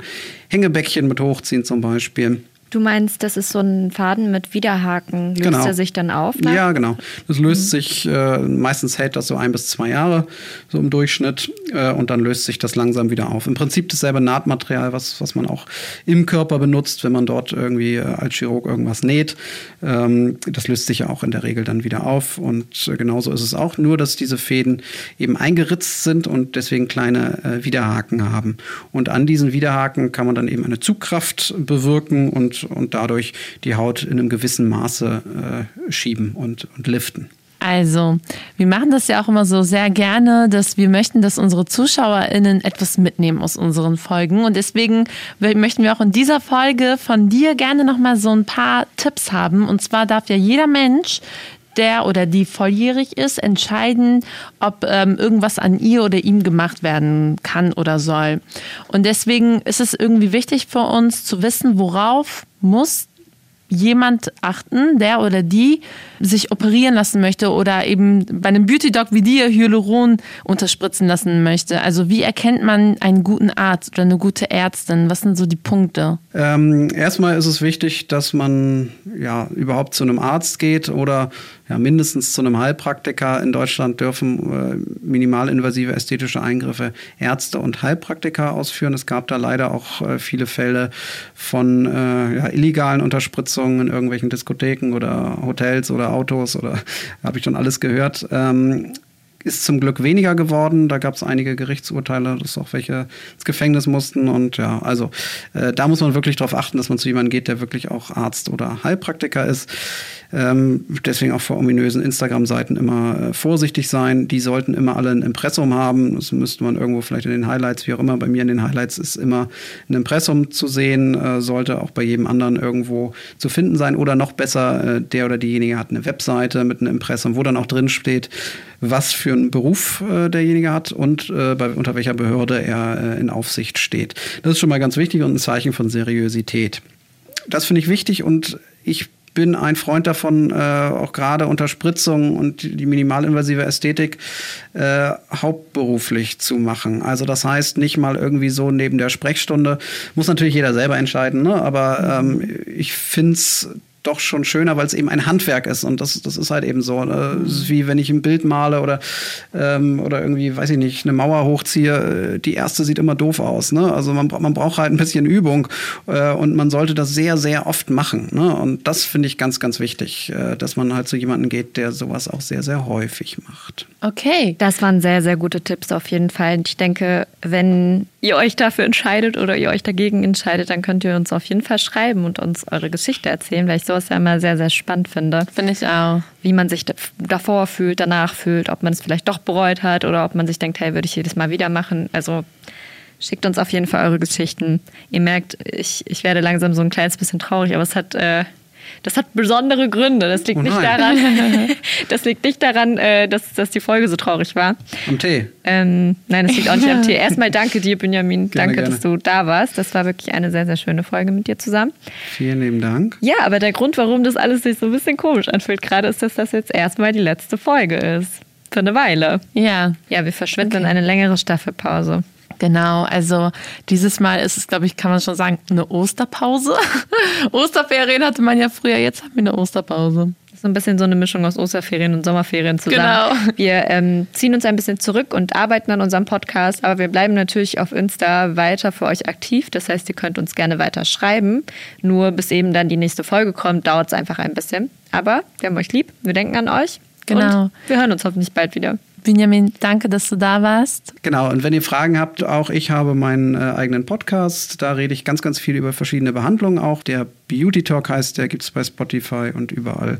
Hängebäckchen mit hochziehen zum Beispiel. Du meinst, das ist so ein Faden mit Widerhaken. Löst genau. er sich dann auf? Dann? Ja, genau. Das löst mhm. sich, äh, meistens hält das so ein bis zwei Jahre, so im Durchschnitt. Äh, und dann löst sich das langsam wieder auf. Im Prinzip dasselbe Nahtmaterial, was, was man auch im Körper benutzt, wenn man dort irgendwie äh, als Chirurg irgendwas näht. Ähm, das löst sich ja auch in der Regel dann wieder auf. Und äh, genauso ist es auch, nur dass diese Fäden eben eingeritzt sind und deswegen kleine äh, Widerhaken haben. Und an diesen Widerhaken kann man dann eben eine Zugkraft bewirken und und, dadurch die Haut in einem gewissen Maße äh, schieben und, und liften. Also, wir machen das ja auch immer so sehr gerne, dass wir möchten, dass unsere ZuschauerInnen etwas mitnehmen aus unseren Folgen. Und deswegen möchten wir auch in dieser Folge von dir gerne nochmal so ein paar Tipps haben. Und zwar darf ja jeder Mensch, der oder die volljährig ist, entscheiden, ob ähm, irgendwas an ihr oder ihm gemacht werden kann oder soll. Und deswegen ist es irgendwie wichtig für uns zu wissen, worauf muss jemand achten, der oder die sich operieren lassen möchte oder eben bei einem Beauty-Doc wie dir Hyaluron unterspritzen lassen möchte? Also wie erkennt man einen guten Arzt oder eine gute Ärztin? Was sind so die Punkte? Ähm, erstmal ist es wichtig, dass man ja überhaupt zu einem Arzt geht oder ja, mindestens zu einem Heilpraktiker. In Deutschland dürfen äh, minimalinvasive ästhetische Eingriffe Ärzte und Heilpraktiker ausführen. Es gab da leider auch äh, viele Fälle von äh, ja, illegalen Unterspritzungen in irgendwelchen Diskotheken oder Hotels oder Autos oder [LAUGHS] habe ich schon alles gehört. Ähm, ist zum Glück weniger geworden. Da gab es einige Gerichtsurteile, dass auch welche ins Gefängnis mussten. Und ja, also äh, da muss man wirklich darauf achten, dass man zu jemandem geht, der wirklich auch Arzt oder Heilpraktiker ist. Ähm, deswegen auch vor ominösen Instagram-Seiten immer äh, vorsichtig sein. Die sollten immer alle ein Impressum haben. Das müsste man irgendwo vielleicht in den Highlights, wie auch immer. Bei mir in den Highlights ist immer ein Impressum zu sehen, äh, sollte auch bei jedem anderen irgendwo zu finden sein. Oder noch besser, äh, der oder diejenige hat eine Webseite mit einem Impressum, wo dann auch drin steht, was für einen Beruf äh, derjenige hat und äh, bei, unter welcher Behörde er äh, in Aufsicht steht. Das ist schon mal ganz wichtig und ein Zeichen von Seriosität. Das finde ich wichtig und ich bin ein Freund davon, äh, auch gerade Unterspritzung und die minimalinvasive Ästhetik äh, hauptberuflich zu machen. Also das heißt nicht mal irgendwie so neben der Sprechstunde. Muss natürlich jeder selber entscheiden, ne? aber ähm, ich finde es doch schon schöner, weil es eben ein Handwerk ist. Und das, das ist halt eben so. Ne? wie wenn ich ein Bild male oder, ähm, oder irgendwie, weiß ich nicht, eine Mauer hochziehe. Äh, die erste sieht immer doof aus. Ne? Also man, man braucht halt ein bisschen Übung äh, und man sollte das sehr, sehr oft machen. Ne? Und das finde ich ganz, ganz wichtig, äh, dass man halt zu jemandem geht, der sowas auch sehr, sehr häufig macht. Okay. Das waren sehr, sehr gute Tipps auf jeden Fall. Ich denke, wenn ihr euch dafür entscheidet oder ihr euch dagegen entscheidet, dann könnt ihr uns auf jeden Fall schreiben und uns eure Geschichte erzählen, weil ich sowas ja immer sehr, sehr spannend finde. Finde ich auch. Wie man sich davor fühlt, danach fühlt, ob man es vielleicht doch bereut hat oder ob man sich denkt, hey, würde ich jedes Mal wieder machen. Also schickt uns auf jeden Fall eure Geschichten. Ihr merkt, ich, ich werde langsam so ein kleines bisschen traurig, aber es hat äh, das hat besondere Gründe. Das liegt oh nicht daran, [LAUGHS] das liegt nicht daran, äh, dass, dass die Folge so traurig war. Am Tee? Ähm, nein, das liegt auch nicht am Tee. Erstmal danke dir, Benjamin. Gerne, danke, gerne. dass du da warst. Das war wirklich eine sehr, sehr schöne Folge mit dir zusammen. Vielen lieben Dank. Ja, aber der Grund, warum das alles sich so ein bisschen komisch anfühlt, gerade ist, dass das jetzt erstmal die letzte Folge ist. Für eine Weile. Ja. Ja, wir verschwinden okay. in eine längere Staffelpause. Genau, also dieses Mal ist es, glaube ich, kann man schon sagen, eine Osterpause. [LAUGHS] Osterferien hatte man ja früher, jetzt haben wir eine Osterpause. So ein bisschen so eine Mischung aus Osterferien und Sommerferien zusammen. Genau. Wir ähm, ziehen uns ein bisschen zurück und arbeiten an unserem Podcast, aber wir bleiben natürlich auf Insta weiter für euch aktiv. Das heißt, ihr könnt uns gerne weiter schreiben. Nur bis eben dann die nächste Folge kommt, dauert es einfach ein bisschen. Aber wir haben euch lieb, wir denken an euch. Genau. Und wir hören uns hoffentlich bald wieder. Benjamin, danke, dass du da warst. Genau, und wenn ihr Fragen habt, auch ich habe meinen äh, eigenen Podcast. Da rede ich ganz, ganz viel über verschiedene Behandlungen auch. Der Beauty Talk heißt, der gibt es bei Spotify und überall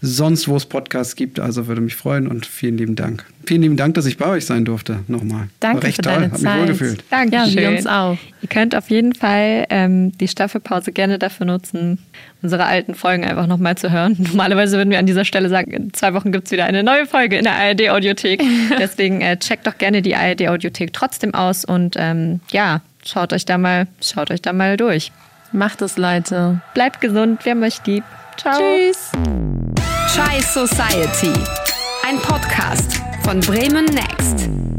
sonst, wo es Podcasts gibt. Also würde mich freuen und vielen lieben Dank. Vielen lieben Dank, dass ich bei euch sein durfte. Nochmal. Danke War recht für toll. deine Hat mich wohlgefühlt. Danke. Ja, wir uns auch. Ihr könnt auf jeden Fall ähm, die Staffelpause gerne dafür nutzen, unsere alten Folgen einfach nochmal zu hören. [LAUGHS] Normalerweise würden wir an dieser Stelle sagen, in zwei Wochen gibt es wieder eine neue Folge in der ARD-Audiothek. [LAUGHS] Deswegen äh, checkt doch gerne die ARD-Audiothek trotzdem aus und ähm, ja, schaut euch da mal, schaut euch da mal durch. Macht es, Leute. Bleibt gesund, wir haben euch lieb. Ciao. Tschüss. Chai Society. Ein Podcast von Bremen Next.